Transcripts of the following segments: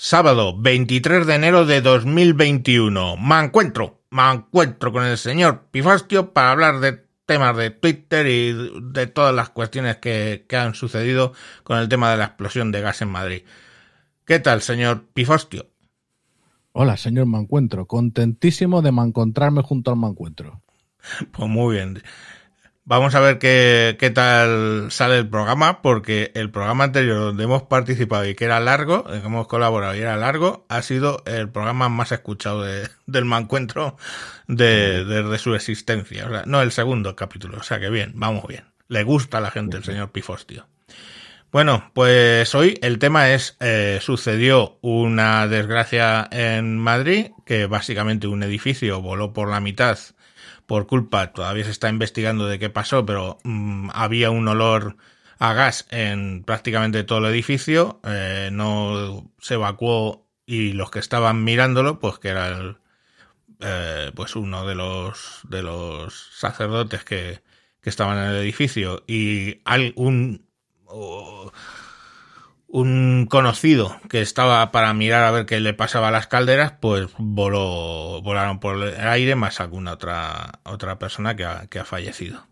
Sábado 23 de enero de 2021. Me encuentro, me encuentro con el señor Pifastio para hablar de temas de Twitter y de todas las cuestiones que, han sucedido con el tema de la explosión de gas en Madrid. ¿Qué tal, señor Pifostio? Hola, señor Mancuentro. Contentísimo de encontrarme junto al Mancuentro. Pues muy bien. Vamos a ver qué, qué, tal sale el programa, porque el programa anterior donde hemos participado y que era largo, en que hemos colaborado y era largo, ha sido el programa más escuchado de, del mancuentro de, desde su existencia. O sea, no el segundo capítulo, o sea que bien, vamos bien. Le gusta a la gente el señor Pifostio. Bueno, pues hoy el tema es, eh, sucedió una desgracia en Madrid, que básicamente un edificio voló por la mitad por culpa, todavía se está investigando de qué pasó, pero mm, había un olor a gas en prácticamente todo el edificio, eh, no se evacuó y los que estaban mirándolo, pues que era el, eh, pues uno de los de los sacerdotes que, que estaban en el edificio. Y algún un conocido que estaba para mirar a ver qué le pasaba a las calderas, pues voló, volaron por el aire más alguna otra, otra persona que ha, que ha fallecido.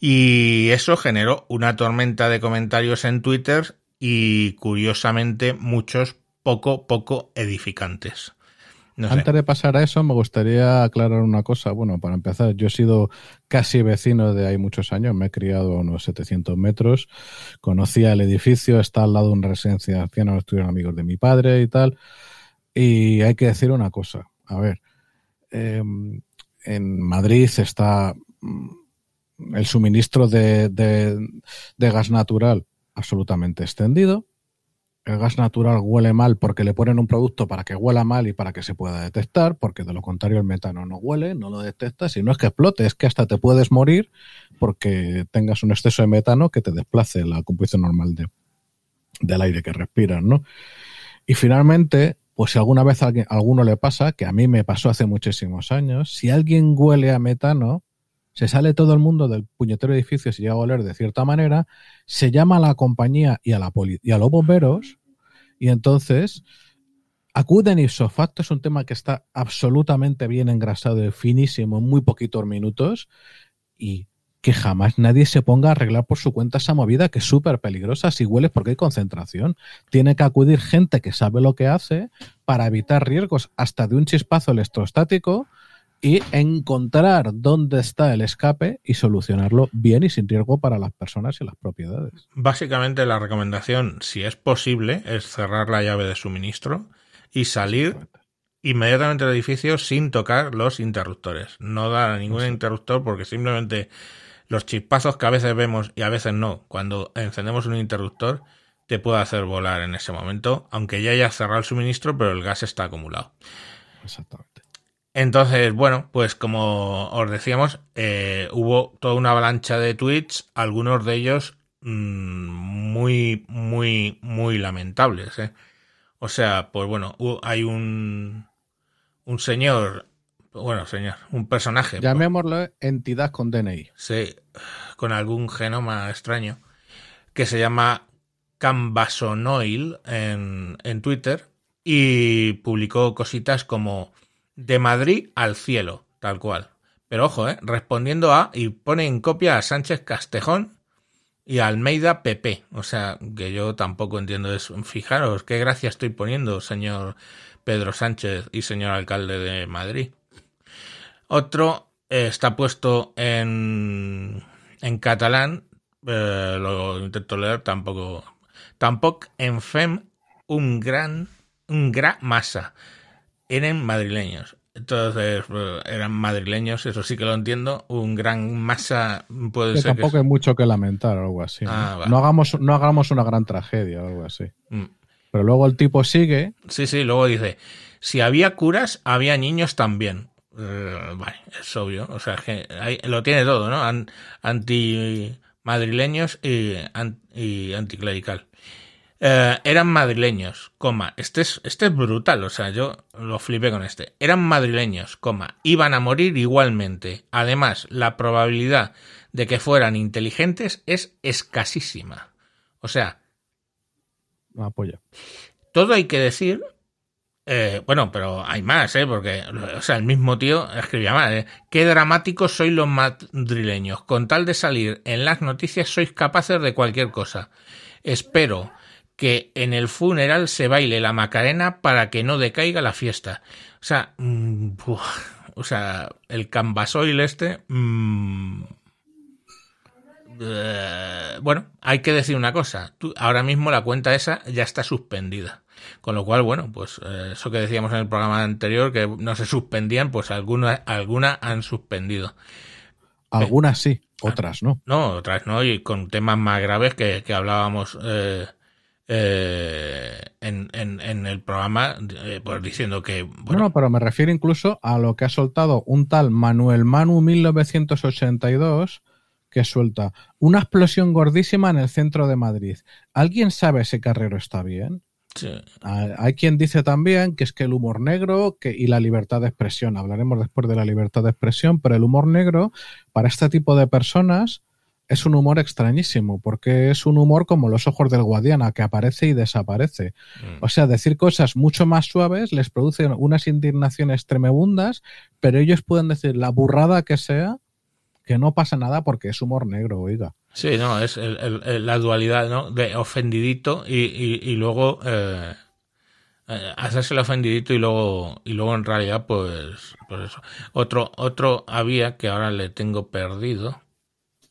Y eso generó una tormenta de comentarios en Twitter y curiosamente muchos poco, poco edificantes. Antes de pasar a eso, me gustaría aclarar una cosa. Bueno, para empezar, yo he sido casi vecino de ahí muchos años, me he criado a unos 700 metros, conocía el edificio, está al lado de una residencia estuvieron amigos de mi padre y tal. Y hay que decir una cosa, a ver, em, en Madrid está mm, el suministro de gas natural absolutamente extendido el gas natural huele mal porque le ponen un producto para que huela mal y para que se pueda detectar, porque de lo contrario el metano no huele, no lo detectas y no es que explote, es que hasta te puedes morir porque tengas un exceso de metano que te desplace la composición normal de, del aire que respiras, ¿no? Y finalmente, pues si alguna vez a alguno le pasa, que a mí me pasó hace muchísimos años, si alguien huele a metano, se sale todo el mundo del puñetero edificio si llega a oler de cierta manera, se llama a la compañía y a, la y a los bomberos, y entonces acuden ipso facto, es un tema que está absolutamente bien engrasado y finísimo en muy poquitos minutos, y que jamás nadie se ponga a arreglar por su cuenta esa movida que es súper peligrosa si hueles porque hay concentración. Tiene que acudir gente que sabe lo que hace para evitar riesgos hasta de un chispazo electrostático y encontrar dónde está el escape y solucionarlo bien y sin riesgo para las personas y las propiedades. Básicamente la recomendación, si es posible, es cerrar la llave de suministro y salir inmediatamente del edificio sin tocar los interruptores. No dar a ningún interruptor porque simplemente los chispazos que a veces vemos y a veces no, cuando encendemos un interruptor, te puede hacer volar en ese momento, aunque ya haya cerrado el suministro, pero el gas está acumulado. Exactamente. Entonces, bueno, pues como os decíamos, eh, hubo toda una avalancha de tweets, algunos de ellos mm, muy, muy, muy lamentables. ¿eh? O sea, pues bueno, hay un, un señor, bueno, señor, un personaje. Llamémoslo entidad con DNI. Sí, con algún genoma extraño, que se llama Cambasonoil en, en Twitter y publicó cositas como de Madrid al cielo, tal cual. Pero ojo, ¿eh? respondiendo a, y pone en copia a Sánchez Castejón y a Almeida PP. O sea, que yo tampoco entiendo eso. Fijaros, qué gracia estoy poniendo, señor Pedro Sánchez y señor alcalde de Madrid. Otro eh, está puesto en, en catalán, eh, lo intento leer, tampoco. Tampoco en fem un gran, un gran masa eran madrileños. Entonces, eh, eran madrileños, eso sí que lo entiendo. Un gran masa puede ser. Tampoco hay mucho que lamentar o algo así. ¿no? Ah, hagamos, no hagamos una gran tragedia o algo así. Mm. Pero luego el tipo sigue. Sí, sí, luego dice: si había curas, había niños también. Eh, vale, es obvio. O sea, que lo tiene todo, ¿no? anti madrileños y, y anticlerical. Eh, eran madrileños, coma, este es, este es brutal, o sea, yo lo flipé con este. Eran madrileños, coma, iban a morir igualmente. Además, la probabilidad de que fueran inteligentes es escasísima. O sea, apoya. Todo hay que decir Eh, bueno, pero hay más, ¿eh? Porque, o sea, el mismo tío escribía mal, ¿eh? Qué dramáticos sois los madrileños. Con tal de salir en las noticias sois capaces de cualquier cosa. Espero que en el funeral se baile la Macarena para que no decaiga la fiesta. O sea, mm, o sea, el cambasoil este... Mm, eh, bueno, hay que decir una cosa. ahora mismo la cuenta esa ya está suspendida. Con lo cual, bueno, pues eh, eso que decíamos en el programa anterior, que no se suspendían, pues algunas alguna han suspendido. Algunas sí, otras no. No, otras no, y con temas más graves que, que hablábamos eh, eh, en, en, el programa, pues diciendo que... Bueno, no, pero me refiero incluso a lo que ha soltado un tal Manuel Manu 1982 que suelta una explosión gordísima en el centro de Madrid. ¿Alguien sabe si Carrero está bien? Hay quien dice también que es que el humor negro que, y la libertad de expresión, hablaremos después de la libertad de expresión, pero el humor negro para este tipo de personas es un humor extrañísimo, porque es un humor como los ojos del Guadiana, que aparece y desaparece. Mm. O sea, decir cosas mucho más suaves les produce unas indignaciones tremebundas, pero ellos pueden decir la burrada que sea, que no pasa nada porque es humor negro, oiga. Sí, no, es la dualidad, ¿no? De ofendidito y, y, luego eh, eh, hacerse el ofendidito y luego y luego en realidad pues, pues eso. Otro otro había que ahora le tengo perdido.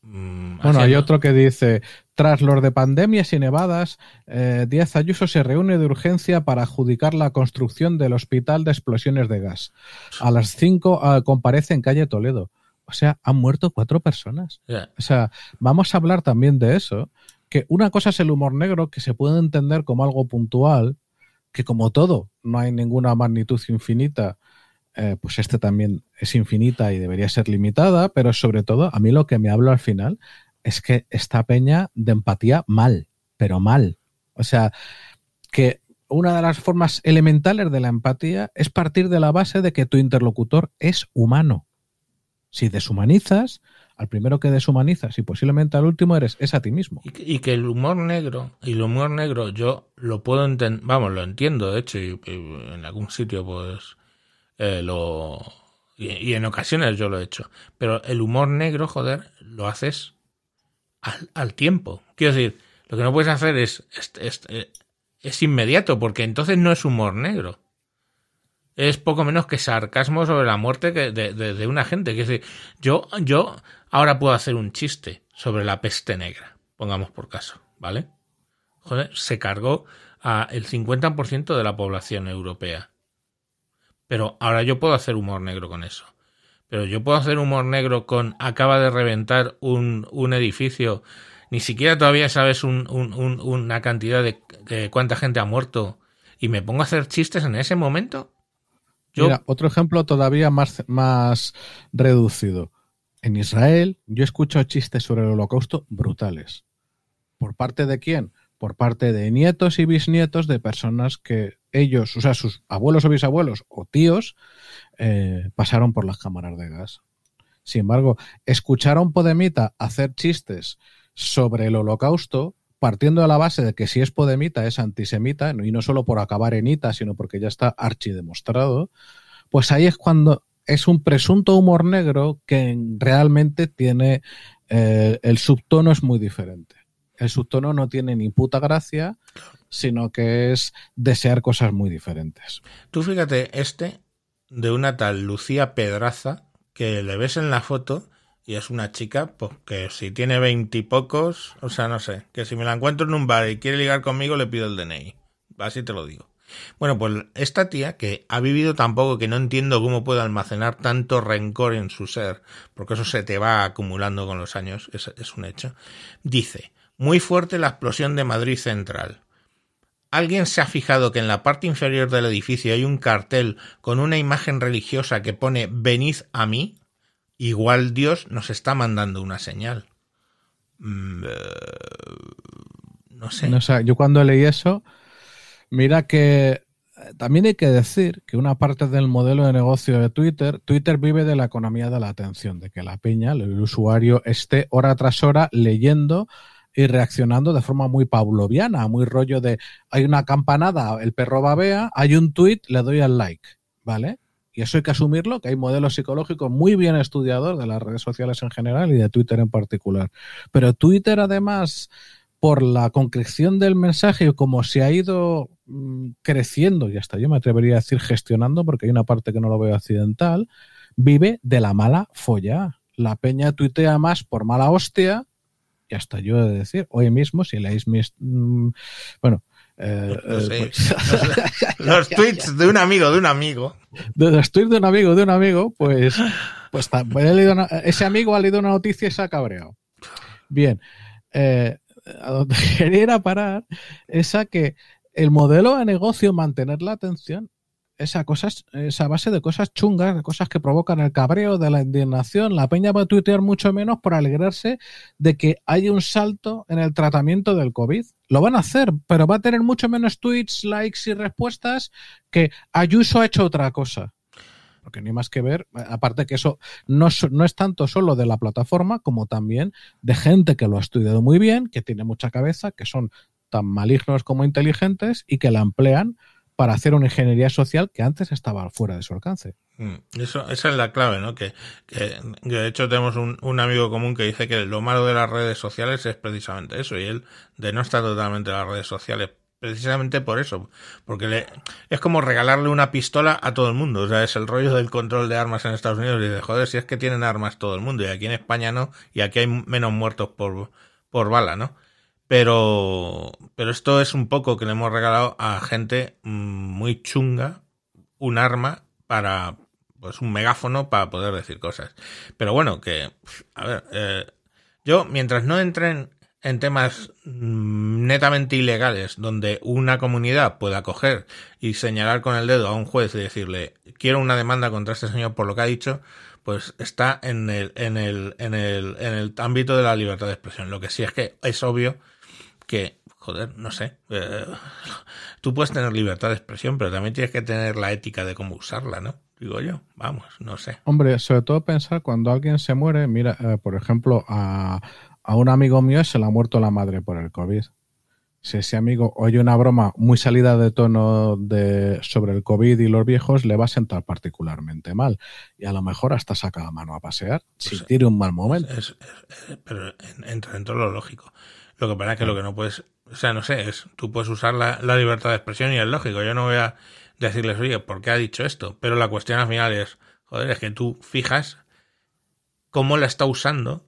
Mm, bueno, hay otro que dice, tras los de pandemias y nevadas, eh, Díaz Ayuso se reúne de urgencia para adjudicar la construcción del hospital de explosiones de gas. A las 5 ah, comparece en calle Toledo. O sea, han muerto cuatro personas. O sea, vamos a hablar también de eso. Que una cosa es el humor negro, que se puede entender como algo puntual, que como todo, no hay ninguna magnitud infinita, eh, pues este también es infinita y debería ser limitada, pero sobre todo, a mí lo que me hablo al final es que esta peña de empatía mal, pero mal. O sea, que una de las formas elementales de la empatía es partir de la base de que tu interlocutor es humano. Si deshumanizas, al primero que deshumanizas y posiblemente al último eres es a ti mismo. Y que, el humor negro, y el humor negro yo lo puedo entender, vamos, lo entiendo, de hecho, y, en algún sitio pues eh, lo... Y, en ocasiones yo lo he hecho. Pero el humor negro, joder, lo haces al, tiempo. Quiero decir, lo que no puedes hacer es, es, es inmediato, porque entonces no es humor negro es poco menos que sarcasmo sobre la muerte de, de, una gente. Que decir, yo, yo ahora puedo hacer un chiste sobre la peste negra, pongamos por caso, ¿vale? Joder, se cargó a el 50% de la población europea. Pero ahora yo puedo hacer humor negro con eso. Pero yo puedo hacer humor negro con acaba de reventar un, un edificio, ni siquiera todavía sabes un, un, una cantidad de, de cuánta gente ha muerto y me pongo a hacer chistes en ese momento. Mira, otro ejemplo todavía más, más reducido. En Israel, yo escucho chistes sobre el holocausto brutales. ¿Por parte de quién? Por parte de nietos y bisnietos de personas que ellos, o sea, sus abuelos o bisabuelos o tíos, eh, pasaron por las cámaras de gas. Sin embargo, escuchar a un podemita hacer chistes sobre el holocausto partiendo de la base de que si es podemita es antisemita, y no solo por acabar en ita, sino porque ya está archidemostrado, pues ahí es cuando es un presunto humor negro que realmente tiene eh, el subtono es muy diferente. El subtono no tiene ni puta gracia, sino que es desear cosas muy diferentes. Tú fíjate, este de una tal Lucía Pedraza, que le ves en la foto y es una chica, pues que si tiene veintipocos, o sea, no sé, que si me la encuentro en un bar y quiere ligar conmigo, le pido el DNI. Así te lo digo. Bueno, pues esta tía, que ha vivido tan poco que no entiendo cómo puede almacenar tanto rencor en su ser, porque eso se te va acumulando con los años, es, es un hecho, dice, muy fuerte la explosión de Madrid Central. ¿Alguien se ha fijado que en la parte inferior del edificio hay un cartel con una imagen religiosa que pone Venid a mí? igual Dios nos está mandando una señal. Mm, eh, no sé. Yo cuando leí eso, mira que eh, también hay que decir que una parte del modelo de negocio de Twitter, Twitter vive de la economía de la atención, de que la peña, el usuario, esté hora tras hora leyendo y reaccionando de forma muy pavloviana, muy rollo de hay una campanada, el perro babea, hay un tweet, le doy al like, ¿vale? Y eso hay que asumirlo, que hay modelos psicológicos muy bien estudiados de las redes sociales en general y de Twitter en particular. Pero Twitter además por la concreción del mensaje, como se ha ido mm, creciendo, y hasta yo me atrevería a decir gestionando, porque hay una parte que no lo veo accidental, vive de la mala folla. La peña tuitea más por mala hostia, y hasta yo he de decir, hoy mismo, si leéis mis... Mm, bueno, eh, eh, pues los, tweets de un amigo, de un amigo. De los tweets de un amigo, de un amigo, pues, pues, ese amigo ha leído una noticia y se ha cabreado. Bien, eh, a donde quería ir a parar es a que el modelo de negocio, mantener la atención, esa, cosas, esa base de cosas chungas, de cosas que provocan el cabreo, de la indignación. La peña va a tuitear mucho menos por alegrarse de que hay un salto en el tratamiento del COVID. Lo van a hacer, pero va a tener mucho menos tweets, likes y respuestas que Ayuso ha hecho otra cosa porque ni más que ver, aparte que eso no, no, es tanto solo de la plataforma como también de gente que lo ha estudiado muy bien, que tiene mucha cabeza, que son tan malignos como inteligentes y que la emplean para hacer una ingeniería social que antes estaba fuera de su alcance. Mm, eso, esa es la clave, ¿no? Que, de hecho tenemos un, amigo común que dice que lo malo de las redes sociales es precisamente eso, y él de no estar totalmente en las redes sociales precisamente por eso, porque le, es como regalarle una pistola a todo el mundo, o sea, es el rollo del control de armas en Estados Unidos y de joder, si es que tienen armas todo el mundo y aquí en España no, y aquí hay menos muertos por, por bala, ¿no? Pero, pero esto es un poco que le hemos regalado a gente mm, muy chunga un arma para, pues un megáfono para poder decir cosas. Pero bueno, que, a ver, eh, yo mientras no entren en temas mm, netamente ilegales donde una comunidad pueda coger y señalar con el dedo a un juez y decirle quiero una demanda contra este señor por lo que ha dicho, pues está en el, en el, en el, en el ámbito de la libertad de expresión. Lo que sí es que es obvio que, joder, no sé, eh, tú puedes tener libertad de expresión, pero también tienes que tener la ética de cómo usarla, ¿no? Digo yo, vamos, no sé. Hombre, sobre todo pensar cuando alguien se muere, mira, eh, por ejemplo, a, a un amigo mío se le ha muerto la madre por el COVID. Si ese amigo oye una broma muy salida de tono de, sobre el COVID y los viejos, le va a sentar particularmente mal. Y a lo mejor hasta saca la mano a pasear si pues tiene un mal momento. pero entra dentro de lo lógico. Lo que pasa es que lo que no puedes, o sea, no sé, es tú puedes usar la, la libertad de expresión y es lógico. Yo no voy a decirles, oye, ¿por qué ha dicho esto? Pero la cuestión al final es, joder, es que tú fijas cómo la está usando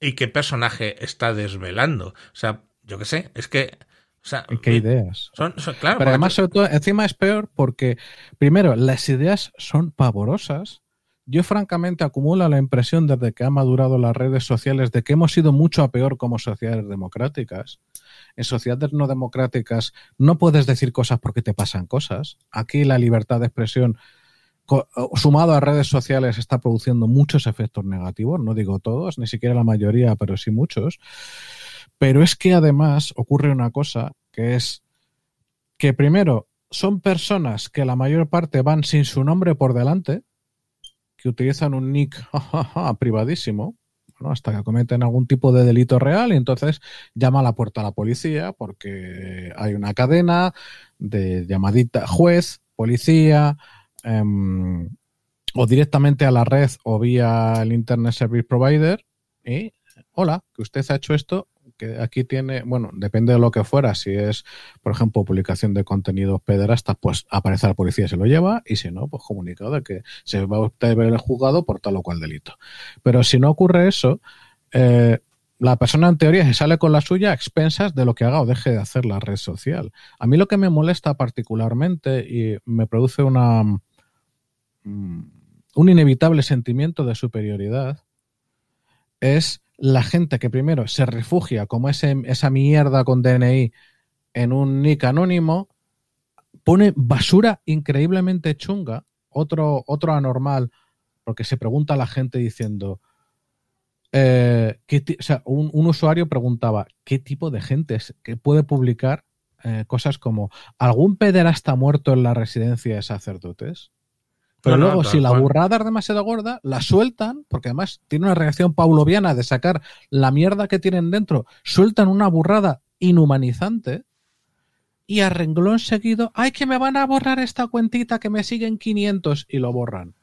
y qué personaje está desvelando. O sea, yo qué sé, es que... O sea, ¿Qué ideas? Son, claro, Pero además, sobre todo, encima es peor porque, primero, las ideas son pavorosas. Yo francamente acumulo la impresión desde que han madurado las redes sociales de que hemos ido mucho a peor como sociedades democráticas. En sociedades no democráticas no puedes decir cosas porque te pasan cosas. Aquí la libertad de expresión sumado a redes sociales está produciendo muchos efectos negativos, no digo todos, ni siquiera la mayoría, pero sí muchos. Pero es que además ocurre una cosa que es que primero son personas que la mayor parte van sin su nombre por delante, que utilizan un nick privadísimo, hasta que cometen algún tipo de delito real y entonces llama a la puerta a la policía porque hay una cadena de llamadita juez, policía, Em, o directamente a la red o vía el Internet Service Provider y hola, que usted ha hecho esto, que aquí tiene, bueno, depende de lo que fuera, si es, por ejemplo, publicación de contenidos pederastas, pues aparece la policía y se lo lleva, y si no, pues comunicado de que se va a ver el juzgado por tal o cual delito. Pero si no ocurre eso, eh, la persona en teoría se sale con la suya a expensas de lo que haga o deje de hacer la red social. A mí lo que me molesta particularmente y me produce una, Mm, un inevitable sentimiento de superioridad es la gente que primero se refugia como ese, esa mierda con DNI en un nick anónimo, pone basura increíblemente chunga, otro, otro anormal, porque se pregunta a la gente diciendo, eh, o sea, un, usuario preguntaba, ¿qué tipo de gente es que puede publicar eh, cosas como, ¿algún pederasta muerto en la residencia de sacerdotes? Pero No, luego, si la burrada es demasiado gorda, la sueltan, porque además tiene una reacción pavloviana de sacar la mierda que tienen dentro, sueltan una burrada inhumanizante y a renglón seguido, ¡ay, que me van a borrar esta cuentita que me siguen 500! y lo borran.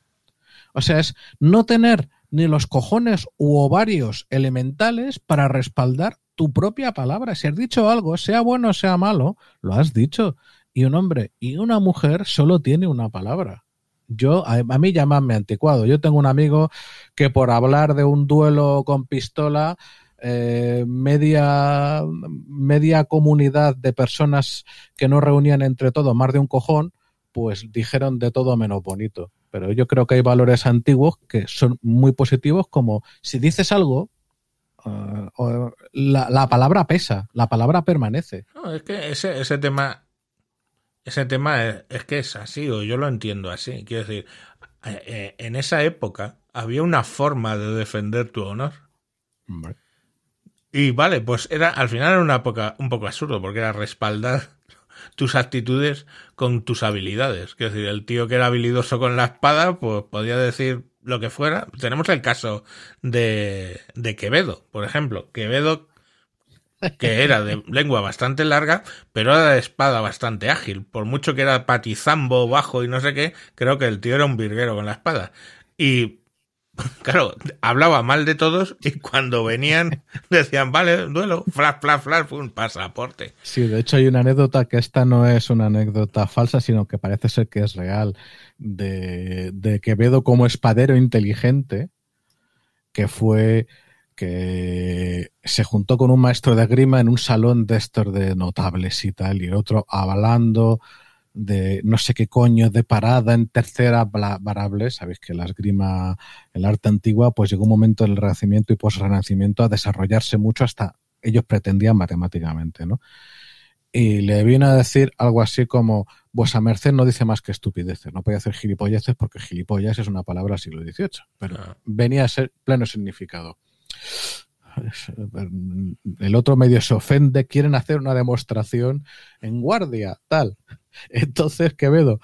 O sea, es no tener ni los cojones u ovarios elementales para respaldar tu propia palabra. Si has dicho algo, sea bueno o sea malo, lo has dicho. Y un hombre y una mujer solo tiene una palabra. Yo, a, a mí llamadme anticuado. Yo tengo un amigo que por hablar de un duelo con pistola, eh, media, media comunidad de personas que no reunían entre todo más de un cojón, pues dijeron de todo menos bonito. Pero yo creo que hay valores antiguos que son muy positivos, como si dices algo, uh, la, la, palabra pesa, la palabra permanece. No, es que ese, ese tema, ese tema es, es, que es así, o yo lo entiendo así. Quiero decir, eh, en esa época había una forma de defender tu honor. Y vale, pues era, al final era una época un poco absurdo, porque era respaldar tus actitudes con tus habilidades. Quiero decir, el tío que era habilidoso con la espada, pues podía decir lo que fuera. Tenemos el caso de, de Quevedo, por ejemplo. Quevedo, que era de lengua bastante larga, pero era de espada bastante ágil. Por mucho que era patizambo, bajo y no sé qué, creo que el tío era un virguero con la espada. Y claro, hablaba mal de todos y cuando venían decían, vale, duelo, flash, flash, flash, un pasaporte. Sí, de hecho hay una anécdota que esta no es una anécdota falsa, sino que parece ser que es real, de, de Quevedo como espadero inteligente, que fue que se juntó con un maestro de grima en un salón de estos de notables y tal, y el otro avalando de no sé qué coño de parada en tercera variable. Sabéis que la esgrima, el arte antigua, pues llegó un momento del Renacimiento y post-Renacimiento a desarrollarse mucho hasta ellos pretendían matemáticamente, ¿no? Y le vino a decir algo así como, vuesa merced no dice más que estupideces, no podía hacer gilipolleces porque gilipollas es una palabra del siglo XVIII, pero Ah. venía a ser pleno significado. El otro medio se ofende, quieren hacer una demostración en guardia, tal. Entonces Quevedo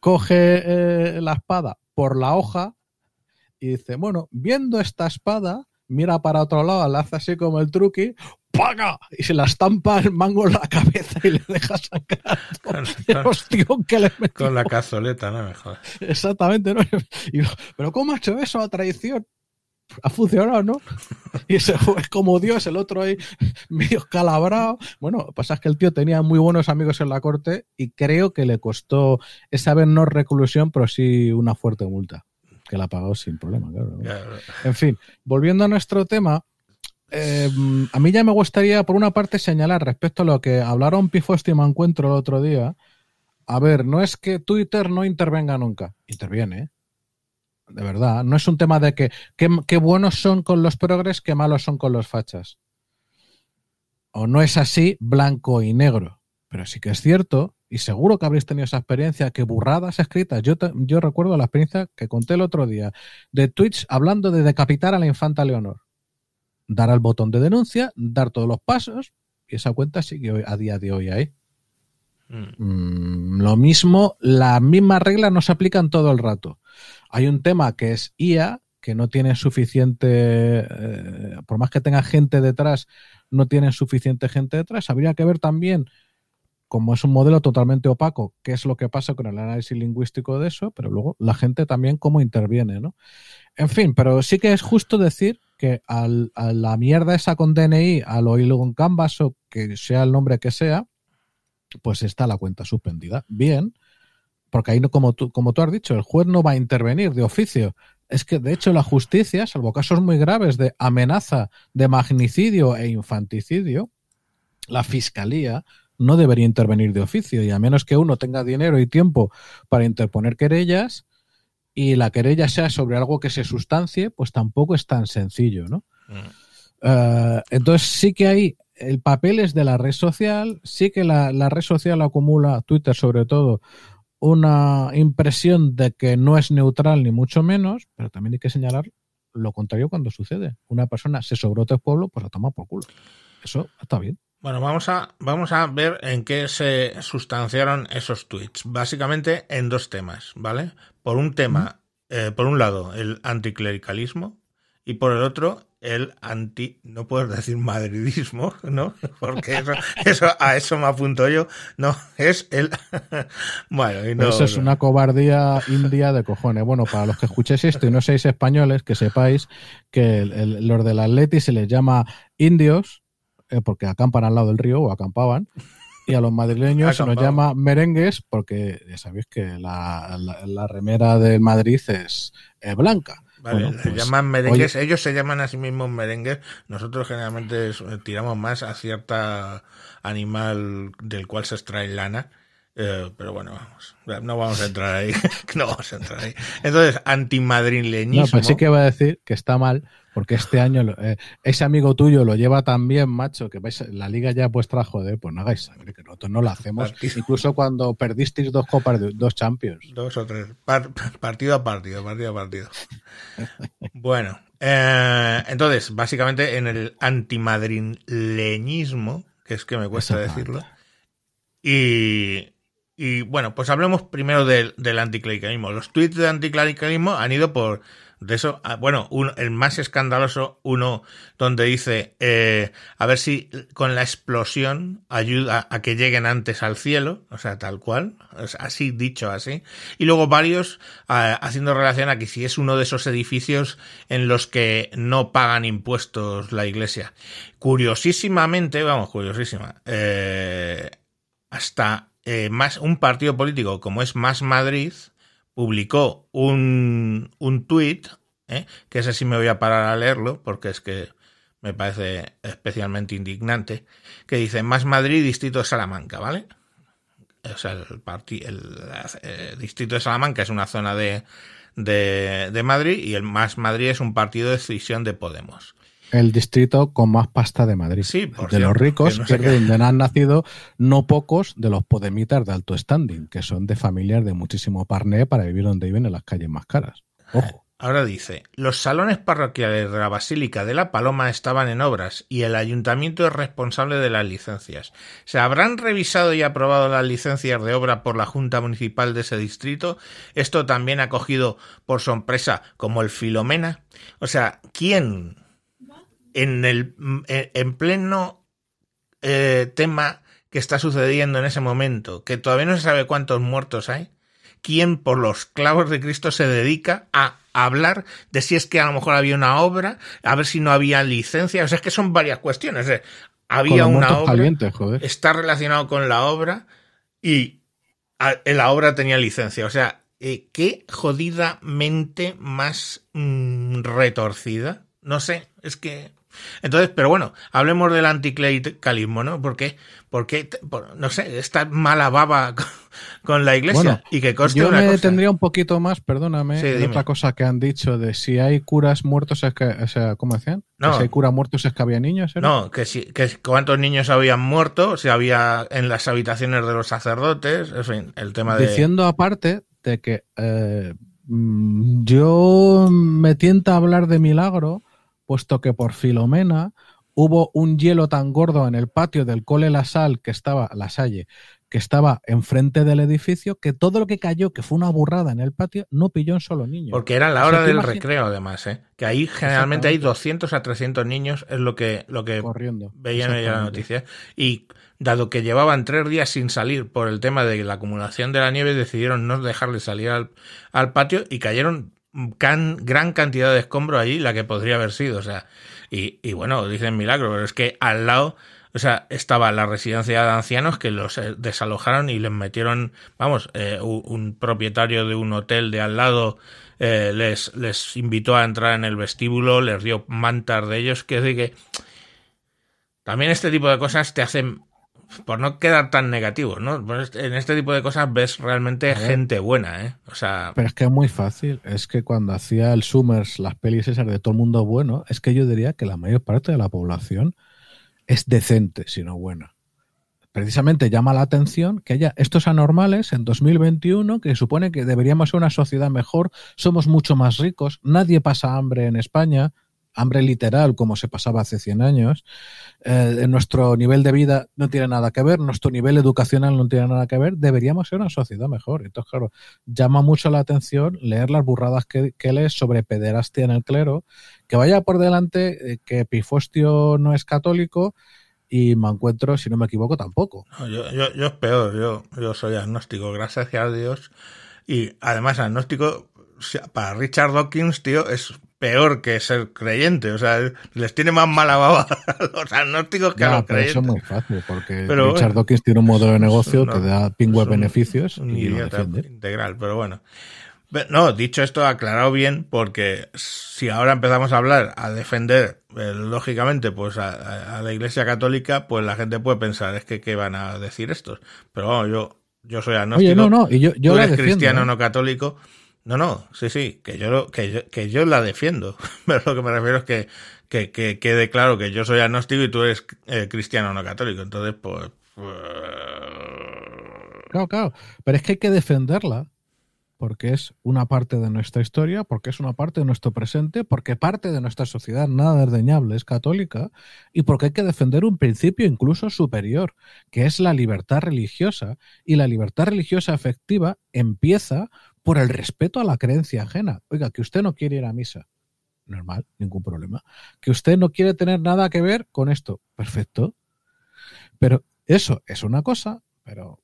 coge eh, la espada por la hoja y dice, bueno, viendo esta espada, mira para otro lado, la hace así como el truqui, ¡paga! Y se la estampa el mango en la cabeza y le deja el ostión que le metió. Con la cazoleta, no me jodas. Exactamente, ¿no? Y, pero ¿cómo ha hecho eso a traición? Ha funcionado, ¿no? Y se fue como Dios, el otro ahí medio calabrado. Bueno, pasa es que el tío tenía muy buenos amigos en la corte y creo que le costó esa vez no reclusión, pero sí una fuerte multa, que la pagó sin problema, claro. Claro. En fin, volviendo a nuestro tema, eh, a mí ya me gustaría, por una parte, señalar respecto a lo que hablaron Pifosti y Mancuentro el otro día. A ver, no es que Twitter no intervenga nunca. Interviene, ¿eh? De verdad. No es un tema de que qué buenos son con los progres, qué malos son con los fachas. O no es así blanco y negro. Pero sí que es cierto, y seguro que habréis tenido esa experiencia, que burradas escritas. Yo, te, yo recuerdo la experiencia que conté el otro día de tweets hablando de decapitar a la infanta Leonor dar al botón de denuncia, dar todos los pasos y esa cuenta sigue a día de hoy ahí. Mm. Mm, lo mismo, las mismas reglas no se aplican todo el rato. Hay un tema que es IA, que no tiene suficiente, eh, por más que tenga gente detrás, no tienen suficiente gente detrás. Habría que ver también, como es un modelo totalmente opaco, qué es lo que pasa con el análisis lingüístico de eso, pero luego la gente también cómo interviene, ¿no? En fin, pero sí que es justo decir que al, a la mierda esa con DNI, al oírlo con Canvas o que sea el nombre que sea, pues está la cuenta suspendida. Bien, porque ahí, no, como, tú, como tú has dicho, el juez no va a intervenir de oficio. Es que, de hecho, la justicia, salvo casos muy graves de amenaza, de magnicidio e infanticidio, la fiscalía no debería intervenir de oficio y a menos que uno tenga dinero y tiempo para interponer querellas, y la querella sea sobre algo que se sustancie, pues tampoco es tan sencillo, ¿no? Mm. Uh, entonces sí que hay el papel es de la red social, sí que la, la, red social acumula, Twitter sobre todo, una impresión de que no es neutral ni mucho menos, pero también hay que señalar lo contrario cuando sucede. Una persona se sobró el pueblo, pues la toma por culo. Eso está bien. Bueno, vamos a, vamos a ver en qué se sustanciaron esos tweets. Básicamente en dos temas, ¿vale? Por un tema, eh, por un lado, el anticlericalismo y por el otro, el anti, no puedes decir madridismo, ¿no? Porque eso, eso a eso me apunto yo, no, es el, bueno, y no, eso es una cobardía india de cojones. Bueno, para los que escuchéis esto y no seáis españoles, que sepáis que el, los del Atleti se les llama indios, eh, porque acampan al lado del río o acampaban, y a los madrileños se nos llama merengues porque ya sabéis que la, la, remera de Madrid es blanca. Vale, se pues, llaman merengues, ellos se llaman a sí mismos merengues, nosotros generalmente tiramos más a cierta animal del cual se extrae lana, eh, pero bueno, vamos, no vamos a entrar ahí, no vamos a entrar ahí. Entonces, antimadrileñismo. No, pues sí que voy a decir que está mal, porque este año eh, ese amigo tuyo lo lleva tan bien, macho, que vais, la liga ya vuestra, joder, pues no hagáis sangre, que nosotros no la hacemos. Incluso cuando perdisteis dos copas, de, dos champions. Dos o tres. partido a partido, partido a partido. bueno, eh, entonces, básicamente en el antimadrileñismo, que es que me cuesta decirlo, y, y bueno, pues hablemos primero del, del anticlericalismo. Los tweets de anticlericalismo han ido por de eso, ah, bueno, el más escandaloso, uno donde dice, eh, a ver si con la explosión ayuda a que lleguen antes al cielo, o sea, tal cual, así dicho así. Y luego varios ah, haciendo relación a que si es uno de esos edificios en los que no pagan impuestos la iglesia. Curiosísimamente, vamos, curiosísima, eh, hasta eh, un partido político como es Más Madrid, publicó un, un tuit, ¿eh? que ese sí me voy a parar a leerlo, porque es que me parece especialmente indignante, que dice Más Madrid, Distrito de Salamanca, ¿vale? O sea, el, el, Distrito de Salamanca es una zona de, de, de, Madrid y el Más Madrid es un partido de decisión de Podemos el distrito con más pasta de Madrid. Sí, de los ricos, que, donde han nacido no pocos de los podemitas de alto standing, que son de familias de muchísimo parné para vivir donde viven en las calles más caras. Ojo. Ahora dice, los salones parroquiales de la Basílica de la Paloma estaban en obras y el ayuntamiento es responsable de las licencias. ¿Se habrán revisado y aprobado las licencias de obra por la Junta Municipal de ese distrito? Esto también ha cogido por sorpresa como el Filomena. O sea, ¿quién en, el, en pleno eh, tema que está sucediendo en ese momento, que todavía no se sabe cuántos muertos hay, quién por los clavos de Cristo se dedica a hablar de si es que a lo mejor había una obra, a ver si no había licencia, o sea, es que son varias cuestiones. ¿eh? Había una obra, está relacionado con la obra y la obra tenía licencia, o sea, eh, qué jodidamente más mm, retorcida. No sé, es que entonces, pero bueno, hablemos del anticlericalismo, ¿no? Porque, porque no sé, esta mala baba con la iglesia y que coste yo me detendría un poquito más, perdóname, de otra cosa que han dicho de si hay curas muertos, es que, o sea, ¿cómo decían? No. si hay curas muertos es que había niños. No, que si, que cuántos niños habían muerto, si había en las habitaciones de los sacerdotes, en fin, el tema de... Diciendo aparte de que eh, mm, yo me tienta hablar de milagro puesto que por Filomena hubo un hielo tan gordo en el patio del cole La Sal, que estaba, La Salle, que estaba enfrente del edificio, que todo lo que cayó, que fue una burrada en el patio, no pilló un solo niño. Porque era la hora del recreo, además, ¿eh? que ahí generalmente hay 200 a 300 niños, es lo que, lo que Corriendo. veían en la noticia. Y dado que llevaban tres días sin salir por el tema de la acumulación de la nieve, decidieron no dejarle salir al, al patio y cayeron gran cantidad de escombro allí, la que podría haber sido, o sea, y, y bueno, dicen milagro, pero es que al lado, o sea, estaba la residencia de ancianos que los eh, desalojaron y les metieron, vamos, eh, un, propietario de un hotel de al lado eh, les, les invitó a entrar en el vestíbulo, les dio mantas de ellos, que es que también este tipo de cosas te hacen por no quedar tan negativo, ¿no? En este tipo de cosas ves realmente gente buena, ¿eh? O sea... Pero es que es muy fácil. Es que cuando hacía el Summers las pelis esas de todo el mundo bueno, es que yo diría que la mayor parte de la población es decente, si no buena. Precisamente llama la atención que haya estos anormales en 2021, que supone que deberíamos ser una sociedad mejor, somos mucho más ricos, nadie pasa hambre en España, hambre literal como se pasaba hace 100 años, eh, nuestro nivel de vida no tiene nada que ver, nuestro nivel educacional no tiene nada que ver, deberíamos ser una sociedad mejor. Entonces, claro, llama mucho la atención leer las burradas que, que lees sobre pederastia en el clero, que vaya por delante eh, que Pifostio no es católico y me encuentro, si no me equivoco, tampoco. yo, yo, yo, es peor, yo, yo soy agnóstico, gracias a Dios. Y además, agnóstico, para Richard Dawkins, tío, es peor que ser creyente. O sea, les tiene más mala baba a los agnósticos que a los creyentes. Eso es muy fácil, porque Richard Dawkins tiene un modelo de negocio que da pingües beneficios y lo integral, pero bueno. No, dicho esto, aclarado bien, porque si ahora empezamos a hablar, a defender, eh, lógicamente, pues a, la Iglesia Católica, pues la gente puede pensar, es que qué van a decir estos. Pero bueno, yo, yo soy agnóstico. Oye, no, no, y yo, yo tú eres cristiano, ¿eh? no católico. No, no, sí, sí, que yo, que yo, que yo la defiendo. Pero lo que me refiero es que, que, que quede claro que yo soy agnóstico y tú eres eh, cristiano, no católico. Entonces, pues, pues... Claro, claro. Pero es que hay que defenderla porque es una parte de nuestra historia, porque es una parte de nuestro presente, porque parte de nuestra sociedad nada desdeñable es católica y porque hay que defender un principio incluso superior, que es la libertad religiosa. Y la libertad religiosa efectiva empieza por el respeto a la creencia ajena. Oiga, que usted no quiere ir a misa. Normal, ningún problema. Que usted no quiere tener nada que ver con esto. Perfecto. Pero eso es una cosa, pero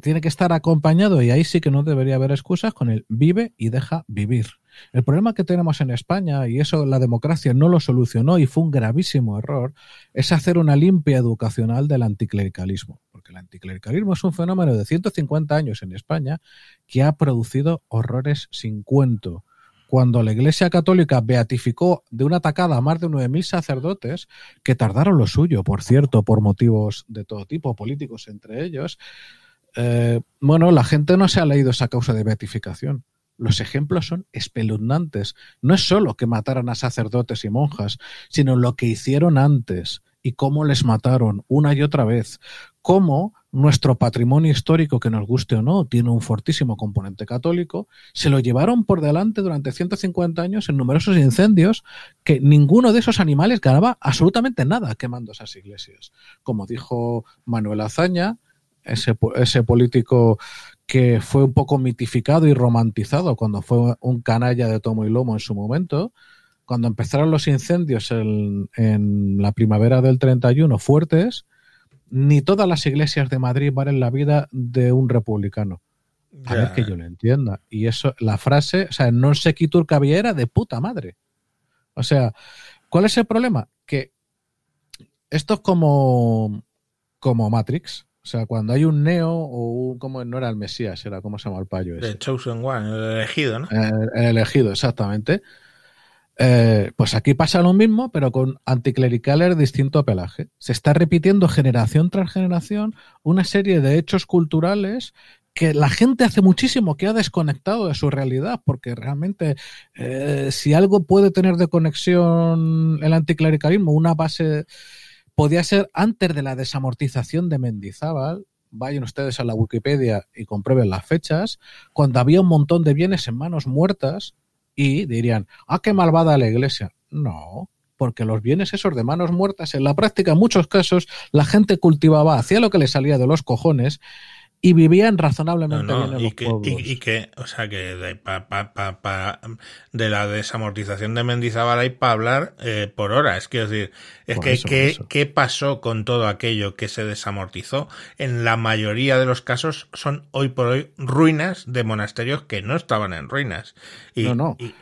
tiene que estar acompañado, y ahí sí que no debería haber excusas, con el vive y deja vivir. El problema que tenemos en España, y eso la democracia no lo solucionó y fue un gravísimo error, es hacer una limpia educacional del anticlericalismo porque el anticlericalismo es un fenómeno de 150 años en España que ha producido horrores sin cuento. Cuando la Iglesia Católica beatificó de una atacada a más de 9.000 sacerdotes, que tardaron lo suyo, por cierto, por motivos de todo tipo, políticos entre ellos, eh, bueno, la gente no se ha leído esa causa de beatificación. Los ejemplos son espeluznantes. No es solo que mataran a sacerdotes y monjas, sino lo que hicieron antes y cómo les mataron una y otra vez, cómo nuestro patrimonio histórico, que nos guste o no, tiene un fortísimo componente católico, se lo llevaron por delante durante 150 años en numerosos incendios que ninguno de esos animales ganaba absolutamente nada quemando esas iglesias. Como dijo Manuel Azaña, ese, ese político que fue un poco mitificado y romantizado cuando fue un canalla de tomo y lomo en su momento, cuando empezaron los incendios en, en la primavera del 31 fuertes, ni todas las iglesias de Madrid valen la vida de un republicano. A ver que yo lo entienda. Y eso, la frase, o sea, no sé qué turcaviera de puta madre. O sea, ¿cuál es el problema? Que esto es como, como Matrix. O sea, cuando hay un Neo o un, como no era el Mesías, era como se llama el payo. The Chosen One, el elegido, ¿no? el elegido, exactamente. Eh, pues aquí pasa lo mismo, pero con anticlericales de distinto pelaje. Se está repitiendo generación tras generación una serie de hechos culturales que la gente hace muchísimo que ha desconectado de su realidad, porque realmente eh, si algo puede tener de conexión el anticlericalismo, una base podía ser antes de la desamortización de Mendizábal, vayan ustedes a la Wikipedia y comprueben las fechas, cuando había un montón de bienes en manos muertas, y dirían, ah, qué malvada la iglesia. No, porque los bienes esos de manos muertas, en la práctica, en muchos casos, la gente cultivaba, hacía lo que le salía de los cojones y vivían razonablemente bien en y los que, pueblos. Y, que, o sea, que de, pa, pa, pa, de la desamortización de Mendizábal hay para hablar eh, por horas. Quiero decir, es Por que eso, ¿qué, eso. ¿qué pasó con todo aquello que se desamortizó? En la mayoría de los casos son hoy por hoy ruinas de monasterios que no estaban en ruinas. Y, No, no. y-